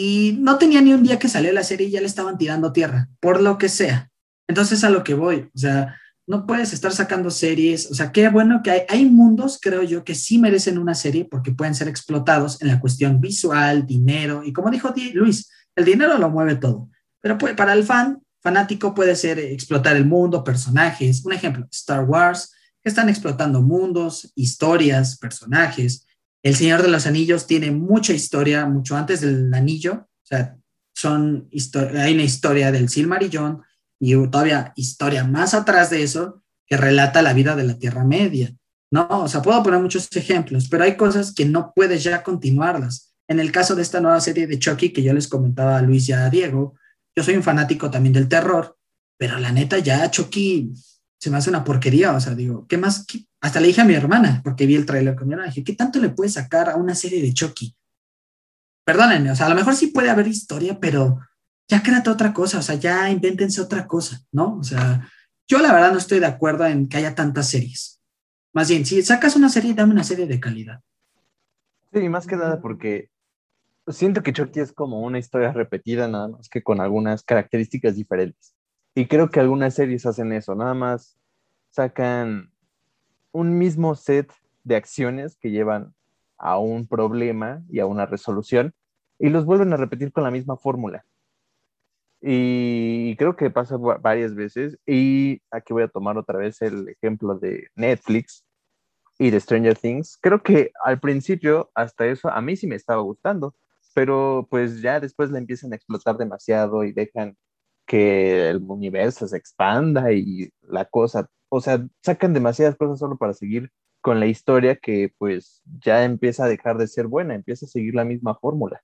Y no tenía ni un día que salió la serie y ya le estaban tirando tierra, por lo que sea. Entonces a lo que voy, o sea, no puedes estar sacando series, o sea, qué bueno que hay, hay mundos, creo yo, que sí merecen una serie porque pueden ser explotados en la cuestión visual, dinero, y como dijo Luis, el dinero lo mueve todo, pero para el fan, fanático puede ser explotar el mundo, personajes, un ejemplo, Star Wars, están explotando mundos, historias, personajes. El Señor de los Anillos tiene mucha historia, mucho antes del anillo. O sea, son hay una historia del Silmarillón y todavía historia más atrás de eso que relata la vida de la Tierra Media. No, o sea, puedo poner muchos ejemplos, pero hay cosas que no puedes ya continuarlas. En el caso de esta nueva serie de Chucky que yo les comentaba a Luis y a Diego, yo soy un fanático también del terror, pero la neta ya Chucky se me hace una porquería, o sea, digo, ¿qué más? Hasta le dije a mi hermana, porque vi el tráiler con mi hermana, dije, ¿qué tanto le puede sacar a una serie de Chucky? Perdónenme, o sea, a lo mejor sí puede haber historia, pero ya créate otra cosa, o sea, ya invéntense otra cosa, ¿no? O sea, yo la verdad no estoy de acuerdo en que haya tantas series. Más bien, si sacas una serie, dame una serie de calidad. Sí, más que nada porque siento que Chucky es como una historia repetida, nada más que con algunas características diferentes. Y creo que algunas series hacen eso, nada más sacan un mismo set de acciones que llevan a un problema y a una resolución y los vuelven a repetir con la misma fórmula. Y creo que pasa varias veces. Y aquí voy a tomar otra vez el ejemplo de Netflix y de Stranger Things. Creo que al principio hasta eso a mí sí me estaba gustando, pero pues ya después la empiezan a explotar demasiado y dejan que el universo se expanda y la cosa, o sea, sacan demasiadas cosas solo para seguir con la historia que pues ya empieza a dejar de ser buena, empieza a seguir la misma fórmula.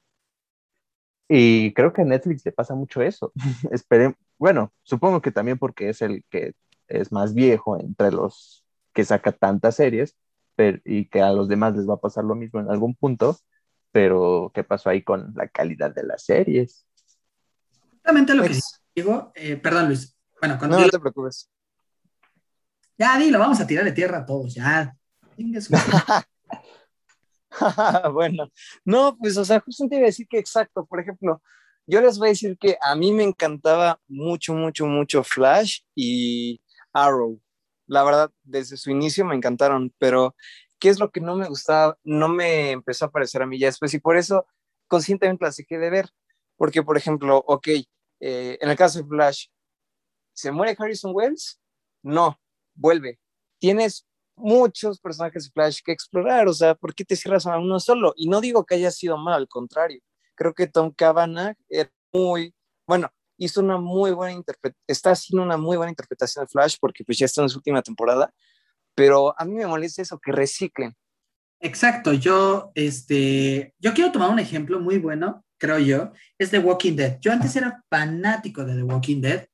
Y creo que a Netflix le pasa mucho eso. Esperen, bueno, supongo que también porque es el que es más viejo entre los que saca tantas series pero, y que a los demás les va a pasar lo mismo en algún punto, pero ¿qué pasó ahí con la calidad de las series? Exactamente lo que digo, eh, perdón Luis, bueno, cuando... No, te preocupes. Ya, dilo, vamos a tirarle tierra a todos, ya. bueno, no, pues, o sea, justo te iba a decir que exacto, por ejemplo, yo les voy a decir que a mí me encantaba mucho, mucho, mucho Flash y Arrow. La verdad, desde su inicio me encantaron, pero ¿qué es lo que no me gustaba? No me empezó a parecer a mí ya después y por eso conscientemente las dejé de ver. Porque, por ejemplo, ok, eh, en el caso de Flash, ¿se muere Harrison Wells? No, vuelve. Tienes muchos personajes de Flash que explorar, o sea, ¿por qué te cierras a uno solo? Y no digo que haya sido mal, al contrario. Creo que Tom Cavanagh era muy, bueno, hizo una muy buena interpretación, está haciendo una muy buena interpretación de Flash porque pues ya está en su última temporada, pero a mí me molesta eso, que reciclen. Exacto, yo, este, yo quiero tomar un ejemplo muy bueno creo yo, es The Walking Dead. Yo antes era fanático de The Walking Dead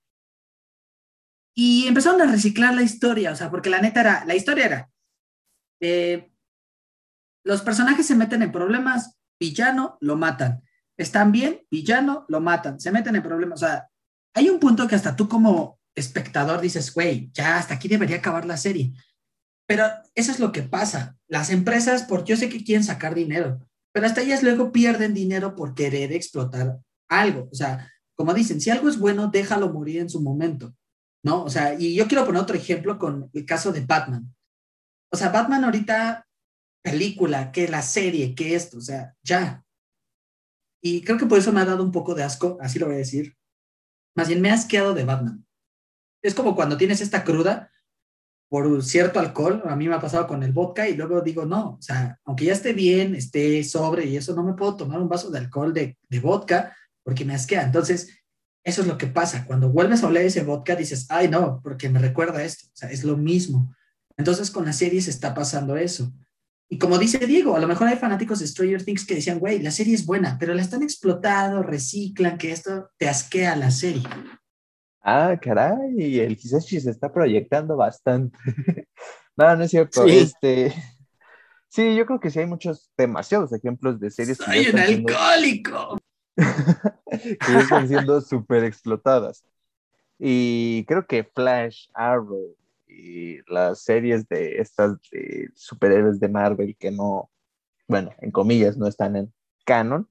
y empezaron a reciclar la historia, o sea, porque la neta era, la historia era, eh, los personajes se meten en problemas, villano, lo matan. están bien, villano, lo matan, se meten en problemas. O sea, hay un punto que hasta tú como espectador dices, güey, ya hasta aquí debería acabar la serie. Pero eso es lo que pasa. Las empresas, por yo sé que quieren sacar dinero, pero hasta ellas luego pierden dinero por querer explotar algo. O sea, como dicen, si algo es bueno, déjalo morir en su momento, ¿no? O sea, y yo quiero poner otro ejemplo con el caso de Batman. O sea, Batman ahorita, película, que la serie, que esto, o sea, ya. Y creo que por eso me ha dado un poco de asco, así lo voy a decir. Más bien me ha asqueado de Batman. Es como cuando tienes esta cruda por cierto alcohol, a mí me ha pasado con el vodka y luego digo, no, o sea, aunque ya esté bien, esté sobre y eso, no me puedo tomar un vaso de alcohol de, de vodka porque me asquea. Entonces, eso es lo que pasa. Cuando vuelves a oler ese vodka, dices, ay, no, porque me recuerda esto. O sea, es lo mismo. Entonces, con las series está pasando eso. Y como dice Diego, a lo mejor hay fanáticos de Stranger Things que decían, güey, la serie es buena, pero la están explotando, reciclan, que esto te asquea la serie. Ah, caray, el Hisashi se está proyectando bastante. no, no es cierto. Sí. Este, sí, yo creo que sí hay muchos, demasiados ejemplos de series. ¡Soy un alcohólico! que están siendo súper explotadas. Y creo que Flash, Arrow y las series de estas de superhéroes de Marvel que no, bueno, en comillas, no están en canon,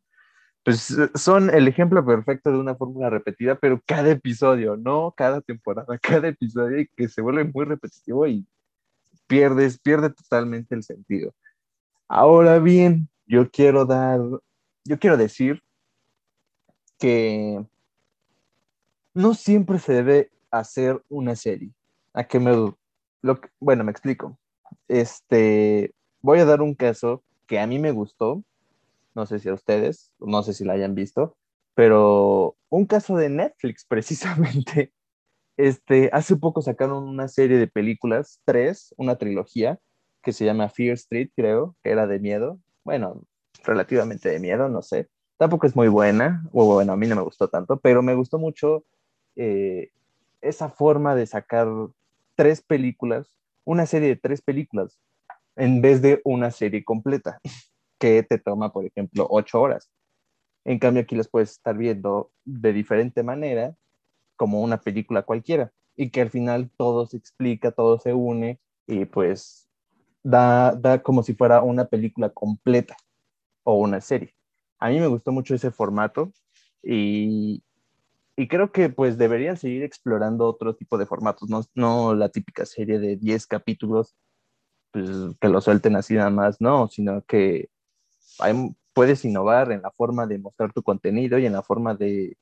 pues son el ejemplo perfecto de una fórmula repetida, pero cada episodio, no cada temporada, cada episodio que se vuelve muy repetitivo y pierdes, pierde totalmente el sentido. Ahora bien, yo quiero dar, yo quiero decir que no siempre se debe hacer una serie. ¿A qué me lo, bueno, me explico. Este, voy a dar un caso que a mí me gustó, no sé si a ustedes, no sé si la hayan visto, pero un caso de Netflix precisamente. Este, hace poco sacaron una serie de películas, tres, una trilogía, que se llama Fear Street, creo, que era de miedo. Bueno, relativamente de miedo, no sé. Tampoco es muy buena, o bueno, a mí no me gustó tanto, pero me gustó mucho eh, esa forma de sacar tres películas, una serie de tres películas, en vez de una serie completa, que te toma, por ejemplo, ocho horas. En cambio, aquí las puedes estar viendo de diferente manera, como una película cualquiera, y que al final todo se explica, todo se une, y pues da, da como si fuera una película completa o una serie a mí me gustó mucho ese formato y, y creo que pues deberían seguir explorando otro tipo de formatos, no, no la típica serie de 10 capítulos, pues que lo suelten así nada más, no, sino que hay, puedes innovar en la forma de mostrar tu contenido y en la forma de,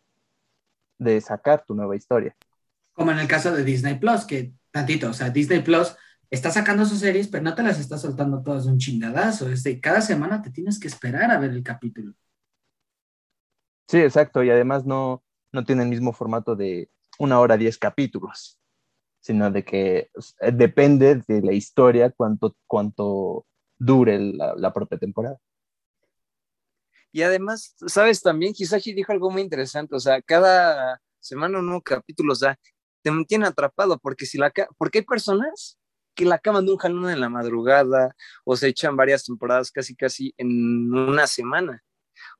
de sacar tu nueva historia. Como en el caso de Disney Plus, que tantito, o sea, Disney Plus está sacando sus series, pero no te las está soltando todas de un chingadazo. Es de, cada semana te tienes que esperar a ver el capítulo. Sí, exacto, y además no, no tiene el mismo formato de una hora diez capítulos, sino de que eh, depende de la historia cuánto, cuánto dure la, la propia temporada. Y además, sabes, también Hisashi dijo algo muy interesante, o sea, cada semana un nuevo capítulo, o sea, te mantiene atrapado, porque si la porque hay personas que la acaban de un jalón en la madrugada o se echan varias temporadas casi casi en una semana.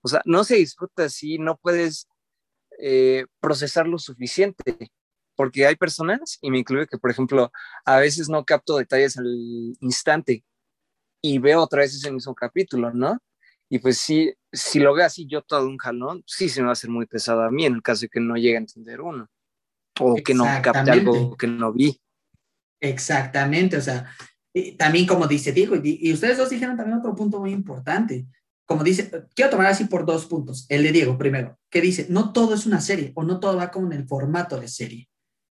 O sea, no se disfruta así, no puedes eh, procesar lo suficiente, porque hay personas, y me incluyo que, por ejemplo, a veces no capto detalles al instante y veo otra vez ese mismo capítulo, ¿no? Y pues sí, si lo veo así yo todo un jalón, sí se me va a hacer muy pesado a mí en el caso de que no llegue a entender uno o que no capte algo que no vi. Exactamente, o sea, también como dice Diego, y ustedes dos dijeron también otro punto muy importante, como dice, quiero tomar así por dos puntos. El de Diego, primero, que dice, no todo es una serie o no todo va con el formato de serie.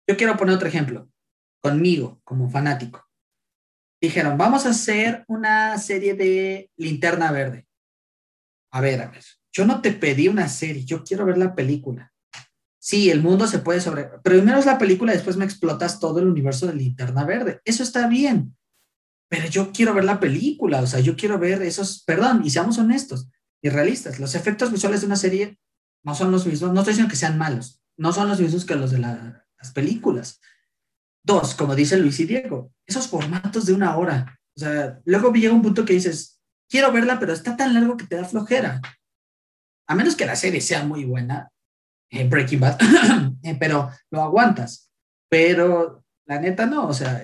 Yo quiero poner otro ejemplo, conmigo como fanático. Dijeron, vamos a hacer una serie de Linterna Verde. A ver, a ver, yo no te pedí una serie, yo quiero ver la película. Sí, el mundo se puede sobre... Primero es la película, después me explotas todo el universo de Linterna Verde. Eso está bien pero yo quiero ver la película, o sea, yo quiero ver esos, perdón, y seamos honestos y realistas, los efectos visuales de una serie no son los mismos, no estoy diciendo que sean malos, no son los mismos que los de las películas. Dos, como dice Luis y Diego, esos formatos de una hora, o sea, luego llega un punto que dices, quiero verla, pero está tan largo que te da flojera. a menos que la serie sea muy buena, en Breaking Bad, eh, pero lo aguantas. Pero la neta no, o sea,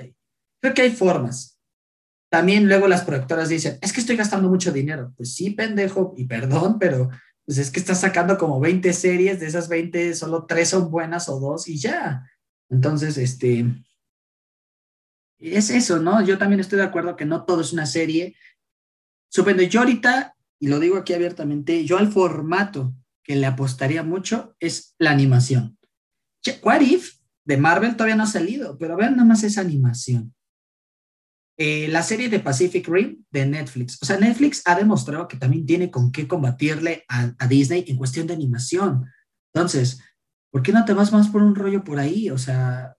creo que hay formas. También luego las productoras dicen, es que estoy gastando mucho dinero. Pues sí, pendejo, y perdón, pero pues es que estás sacando como 20 series, de esas 20 solo 3 son buenas o 2 y ya. Entonces, este, es eso, ¿no? Yo también estoy de acuerdo que no todo es una serie. Supongo, yo ahorita, y lo digo aquí abiertamente, yo al formato que le apostaría mucho es la animación. What If de Marvel todavía no ha salido, pero vean nada más esa animación. Eh, la serie de Pacific Rim de Netflix. O sea, Netflix ha demostrado que también tiene con qué combatirle a, a, Disney en cuestión de animación. Entonces, ¿por qué no te vas más por un rollo por ahí? O sea,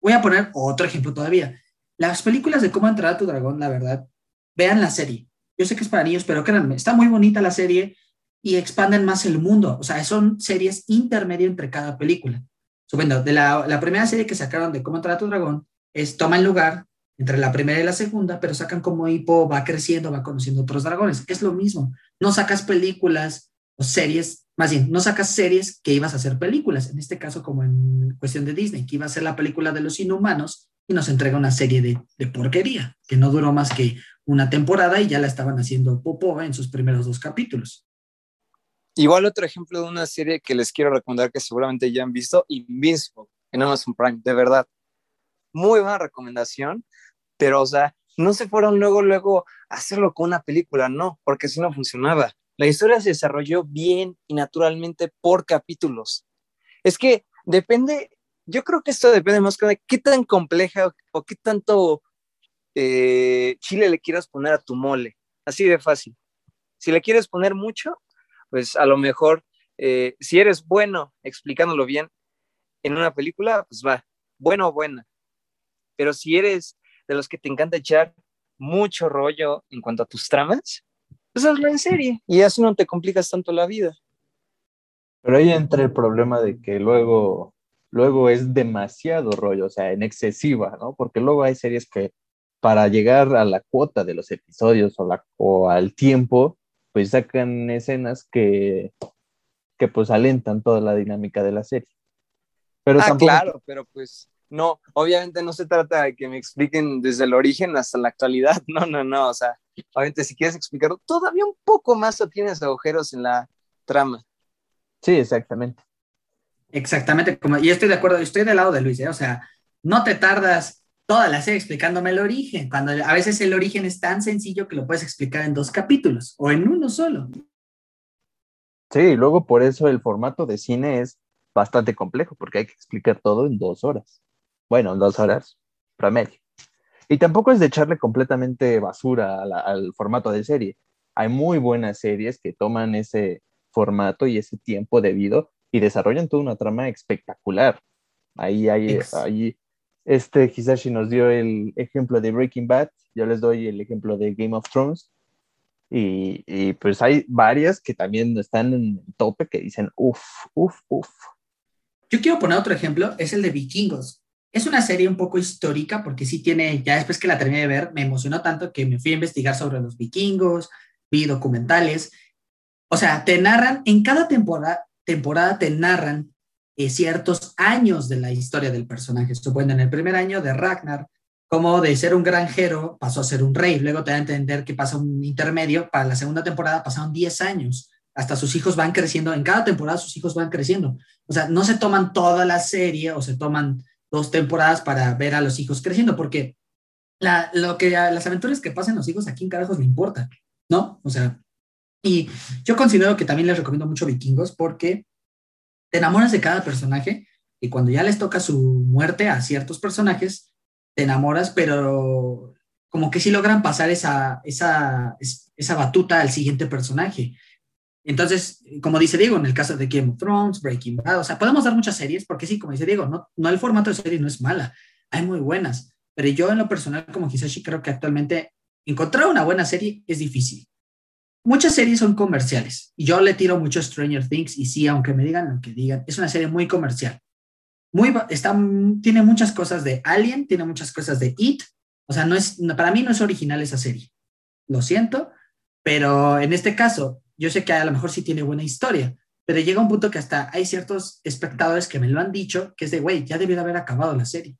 Voy a poner otro ejemplo todavía. Las películas de cómo entrar a tu dragón, la verdad, vean la serie. Yo sé que es para niños, pero créanme, está muy bonita la serie y expanden más el mundo. O sea, son series intermedias entre cada película. Subiendo, de la, la, primera serie que sacaron de cómo entrar a tu dragón es toma el lugar entre la primera y la segunda, pero sacan como Hippo va creciendo, va conociendo otros dragones. Es lo mismo. No sacas películas o series más bien, no sacas series que ibas a hacer películas, en este caso como en cuestión de Disney, que iba a ser la película de los inhumanos y nos entrega una serie de, de porquería, que no duró más que una temporada y ya la estaban haciendo popó en sus primeros dos capítulos. Igual otro ejemplo de una serie que les quiero recomendar que seguramente ya han visto, Invincible, en Amazon Prime, de verdad. Muy buena recomendación, pero o sea, no se fueron luego, luego a hacerlo con una película, no, porque si no funcionaba. La historia se desarrolló bien y naturalmente por capítulos. Es que depende, yo creo que esto depende más de qué tan compleja o, qué tanto eh, chile le quieras poner a tu mole. Así de fácil. Si le quieres poner mucho, pues a lo mejor, eh, si eres bueno explicándolo bien en una película, pues va, bueno o buena. Pero si eres de los que te encanta echar mucho rollo en cuanto a tus tramas, pues hazlo en serie y así no te complicas tanto la vida. Pero ahí entra el problema de que luego, luego es demasiado rollo, o sea, en excesiva, ¿no? Porque luego hay series que para llegar a la cuota de los episodios o, la, o al tiempo, pues sacan escenas que, que pues alentan toda la dinámica de la serie. Pero ah, claro, pero pues no, obviamente no se trata de que me expliquen desde el origen hasta la actualidad, no, no, no, o sea, obviamente si quieres explicarlo todavía un poco más o tienes agujeros en la trama. Sí, exactamente. Exactamente, como, y estoy de acuerdo, estoy del lado de Luis, ¿eh? o sea, no te tardas toda la serie explicándome el origen, cuando a veces el origen es tan sencillo que lo puedes explicar en dos capítulos o en uno solo. Sí, luego por eso el formato de cine es bastante complejo, porque hay que explicar todo en dos horas. Bueno, dos horas promedio. Y tampoco es de echarle completamente basura al formato de serie. Hay muy buenas series que toman ese formato y ese tiempo debido y desarrollan toda una trama espectacular. Ahí, ahí, este Hisashi nos dio el ejemplo de Breaking Bad, yo les doy el ejemplo de Game of Thrones. Y, y pues hay varias que también están en tope que dicen, uff, uff, uff. Yo quiero poner otro ejemplo, es el de Vikingos. Es una serie un poco histórica porque sí tiene, ya después que la terminé de ver, me emocionó tanto que me fui a investigar sobre los vikingos, vi documentales. O sea, te narran, en cada temporada, temporada te narran eh, ciertos años de la historia del personaje. Supongo en el primer año de Ragnar, como de ser un granjero pasó a ser un rey. Luego te da a entender que pasa un intermedio. Para la segunda temporada pasaron 10 años. Hasta sus hijos van creciendo. En cada temporada sus hijos van creciendo. O sea, no se toman toda la serie o se toman dos temporadas para ver a los hijos creciendo, porque lo que las aventuras que pasen los hijos aquí en carajos le importa, ¿no? O sea, y yo considero que también les recomiendo mucho Vikingos porque te enamoras de cada personaje y cuando ya les toca su muerte a ciertos personajes, te enamoras, pero como que sí logran pasar esa, esa, esa batuta al siguiente personaje. Entonces, como dice Diego, en el caso de Game of Thrones, Breaking Bad, o sea, podemos dar muchas series, porque sí, como dice Diego, no, no el formato de serie no es mala, hay muy buenas, pero yo en lo personal, como Hisashi, creo que actualmente encontrar una buena serie es difícil. Muchas series son comerciales, y yo le tiro mucho Stranger Things, y sí, aunque me digan lo que digan, es una serie muy comercial. Muy, está, tiene muchas cosas de Alien, tiene muchas cosas de It, o sea, no es, para mí no es original esa serie. Lo siento, pero en este caso, yo sé que a lo mejor sí tiene buena historia, pero llega un punto que hasta hay ciertos espectadores que me lo han dicho, que es de, güey, ya debió de haber acabado la serie.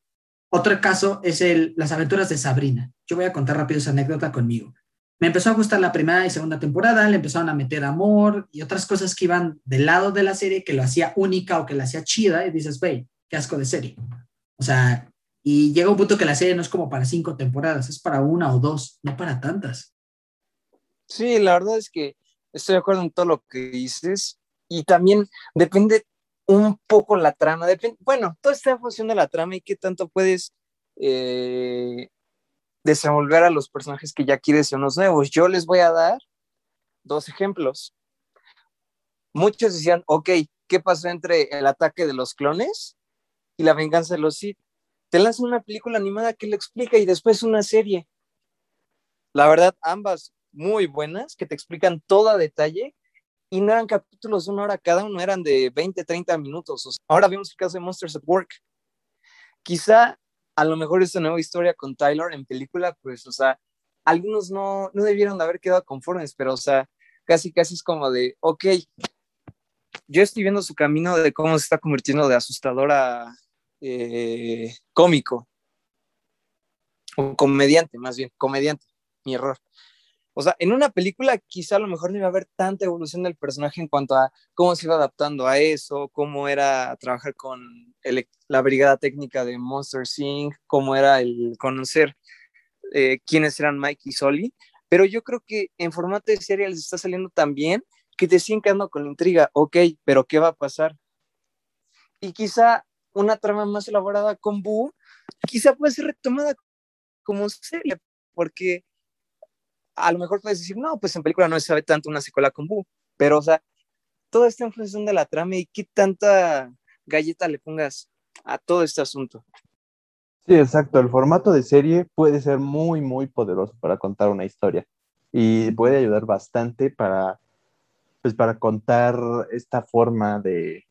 Otro caso es el, las aventuras de Sabrina. Yo voy a contar rápido esa anécdota conmigo. Me empezó a gustar la primera y segunda temporada, le empezaron a meter amor y otras cosas que iban del lado de la serie que lo hacía única o que la hacía chida y dices, güey, qué asco de serie. O sea, y llega un punto que la serie no es como para cinco temporadas, es para una o dos, no para tantas. Sí, la verdad es que estoy de acuerdo en todo lo que dices y también depende un poco la trama, depende, bueno, todo está en función de la trama y qué tanto puedes eh, desenvolver a los personajes que ya quieres unos nuevos. Yo les voy a dar dos ejemplos. Muchos decían, ok, ¿qué pasó entre el ataque de los clones y la venganza de los Sith? Te lanzan una película animada que lo explica y después una serie. La verdad, ambas muy buenas, que te explican todo a detalle y no eran capítulos de una hora cada uno, eran de 20, 30 minutos. ahora vemos el caso de Monsters at Work. Quizá a lo mejor esta nueva historia con Tyler en película, pues, o sea, algunos no, no debieron de haber quedado conformes, pero, o sea, casi, casi es como de, ok, yo estoy viendo su camino de cómo se está convirtiendo de asustador a eh, cómico, o comediante, más bien, comediante, mi error. O sea, en una película quizá a lo mejor no iba a haber tanta evolución del personaje en cuanto a cómo se iba adaptando a eso, cómo era trabajar con la brigada técnica de Monster Inc., cómo era el conocer eh, quiénes eran Mike y Sully. Pero yo creo que en formato de serie les está saliendo tan bien que te siguen quedando con la intriga. Ok, pero ¿qué va a pasar? Y quizá una trama más elaborada con Boo, quizá puede ser retomada como serie, porque a lo mejor puedes decir, no, pues en película no se sabe tanto una secuela con Boo, pero o sea, todo está en de la trama y qué tanta galleta le pongas a todo este asunto. Sí, exacto. El formato de serie puede ser muy, muy poderoso para contar una historia y puede ayudar bastante para, pues, para contar esta forma de,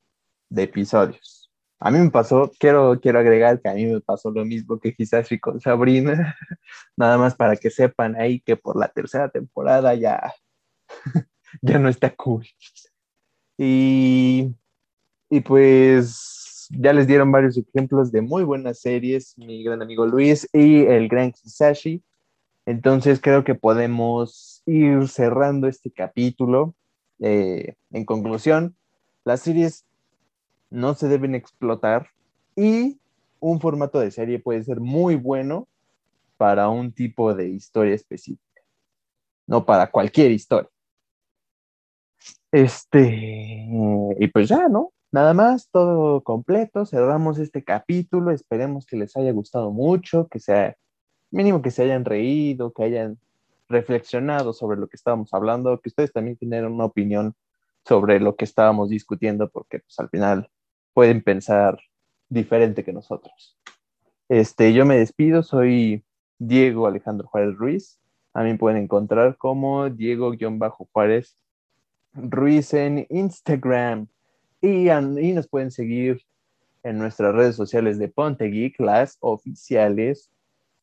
de episodios. A mí me pasó, quiero, quiero agregar que a mí me pasó lo mismo que quizás con Sabrina, nada más para que sepan ahí que por la tercera temporada ya, ya no está cool. Y, y pues ya les dieron varios ejemplos de muy buenas series, mi gran amigo Luis y el gran Kisashi. Entonces creo que podemos ir cerrando este capítulo. Eh, en conclusión, las series no se deben explotar y un formato de serie puede ser muy bueno para un tipo de historia específica, no para cualquier historia. Este, y pues ya, ¿no? Nada más, todo completo, cerramos este capítulo, esperemos que les haya gustado mucho, que sea mínimo que se hayan reído, que hayan reflexionado sobre lo que estábamos hablando, que ustedes también tengan una opinión sobre lo que estábamos discutiendo, porque pues al final pueden pensar diferente que nosotros. Este, yo me despido, soy Diego Alejandro Juárez Ruiz. A mí pueden encontrar como Diego-Juárez Ruiz en Instagram. Y, y, nos pueden seguir en nuestras redes sociales de Ponte Geek, las oficiales,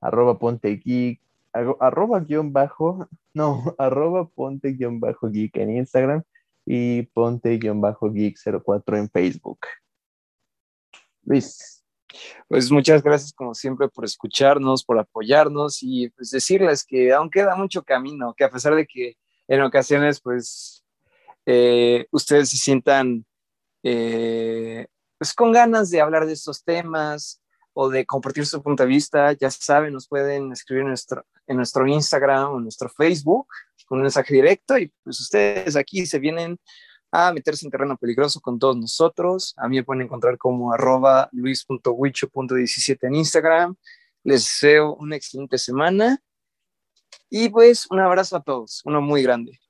arroba Ponte Geek, arroba guion bajo, no, arroba Ponte guion bajo Geek en Instagram y Ponte guion bajo Geek 04 en Facebook. Luis. Pues muchas gracias como siempre por escucharnos, por apoyarnos y pues decirles que aún queda mucho camino, que a pesar de que en ocasiones pues eh, ustedes se sientan eh, pues con ganas de hablar de estos temas o de compartir su punto de vista, ya saben, nos pueden escribir en nuestro, en nuestro Instagram o en nuestro Facebook con un mensaje directo y pues ustedes aquí se vienen a meterse en terreno peligroso con todos nosotros. A mí me pueden encontrar como arroba luis.wicho.17 en Instagram. Les deseo una excelente semana y pues un abrazo a todos, uno muy grande.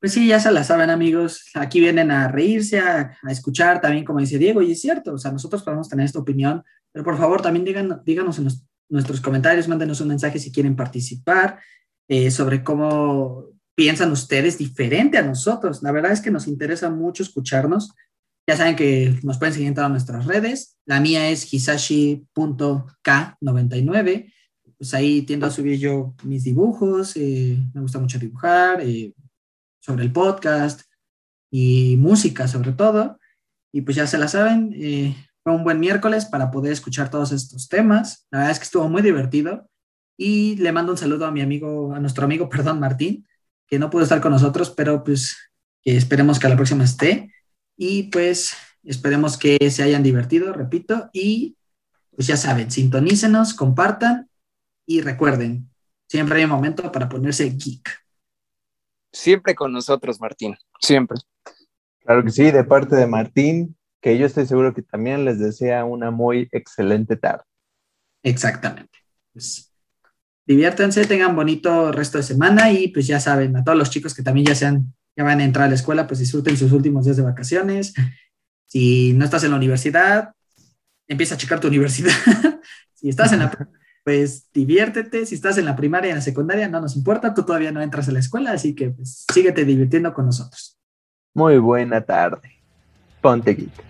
Pues sí, ya se la saben amigos, aquí vienen a reírse, a, escuchar también como dice Diego, y es cierto, o sea, nosotros podemos tener esta opinión, pero por favor también digan, díganos en nuestros comentarios, mándenos un mensaje si quieren participar eh, sobre cómo piensan ustedes diferente a nosotros. La verdad es que nos interesa mucho escucharnos. Ya saben que nos pueden seguir en todas nuestras redes. La mía es hisashi.k99. Pues ahí tiendo a subir yo mis dibujos. Eh, me gusta mucho dibujar. Eh, sobre el podcast y música sobre todo. Y pues ya se la saben, eh, fue un buen miércoles para poder escuchar todos estos temas. La verdad es que estuvo muy divertido. Y le mando un saludo a mi amigo, a nuestro amigo, perdón, Martín, que no pudo estar con nosotros, pero pues que esperemos que a la próxima esté. Y pues esperemos que se hayan divertido, repito. Y pues ya saben, sintonícenos, compartan y recuerden, siempre hay un momento para ponerse geek. Siempre con nosotros, Martín, siempre. Claro que sí, de parte de Martín, que yo estoy seguro que también les desea una muy excelente tarde. Exactamente. Pues, diviértanse, tengan bonito resto de semana y pues ya saben, a todos los chicos que también ya sean, ya van a entrar a la escuela, pues disfruten sus últimos días de vacaciones. Si no estás en la universidad, empieza a checar tu universidad. si estás en la pues diviértete. Si estás en la primaria en la secundaria, no nos importa, tú todavía no entras a la escuela, así que pues síguete divirtiendo con nosotros. Muy buena tarde. Ponte geek.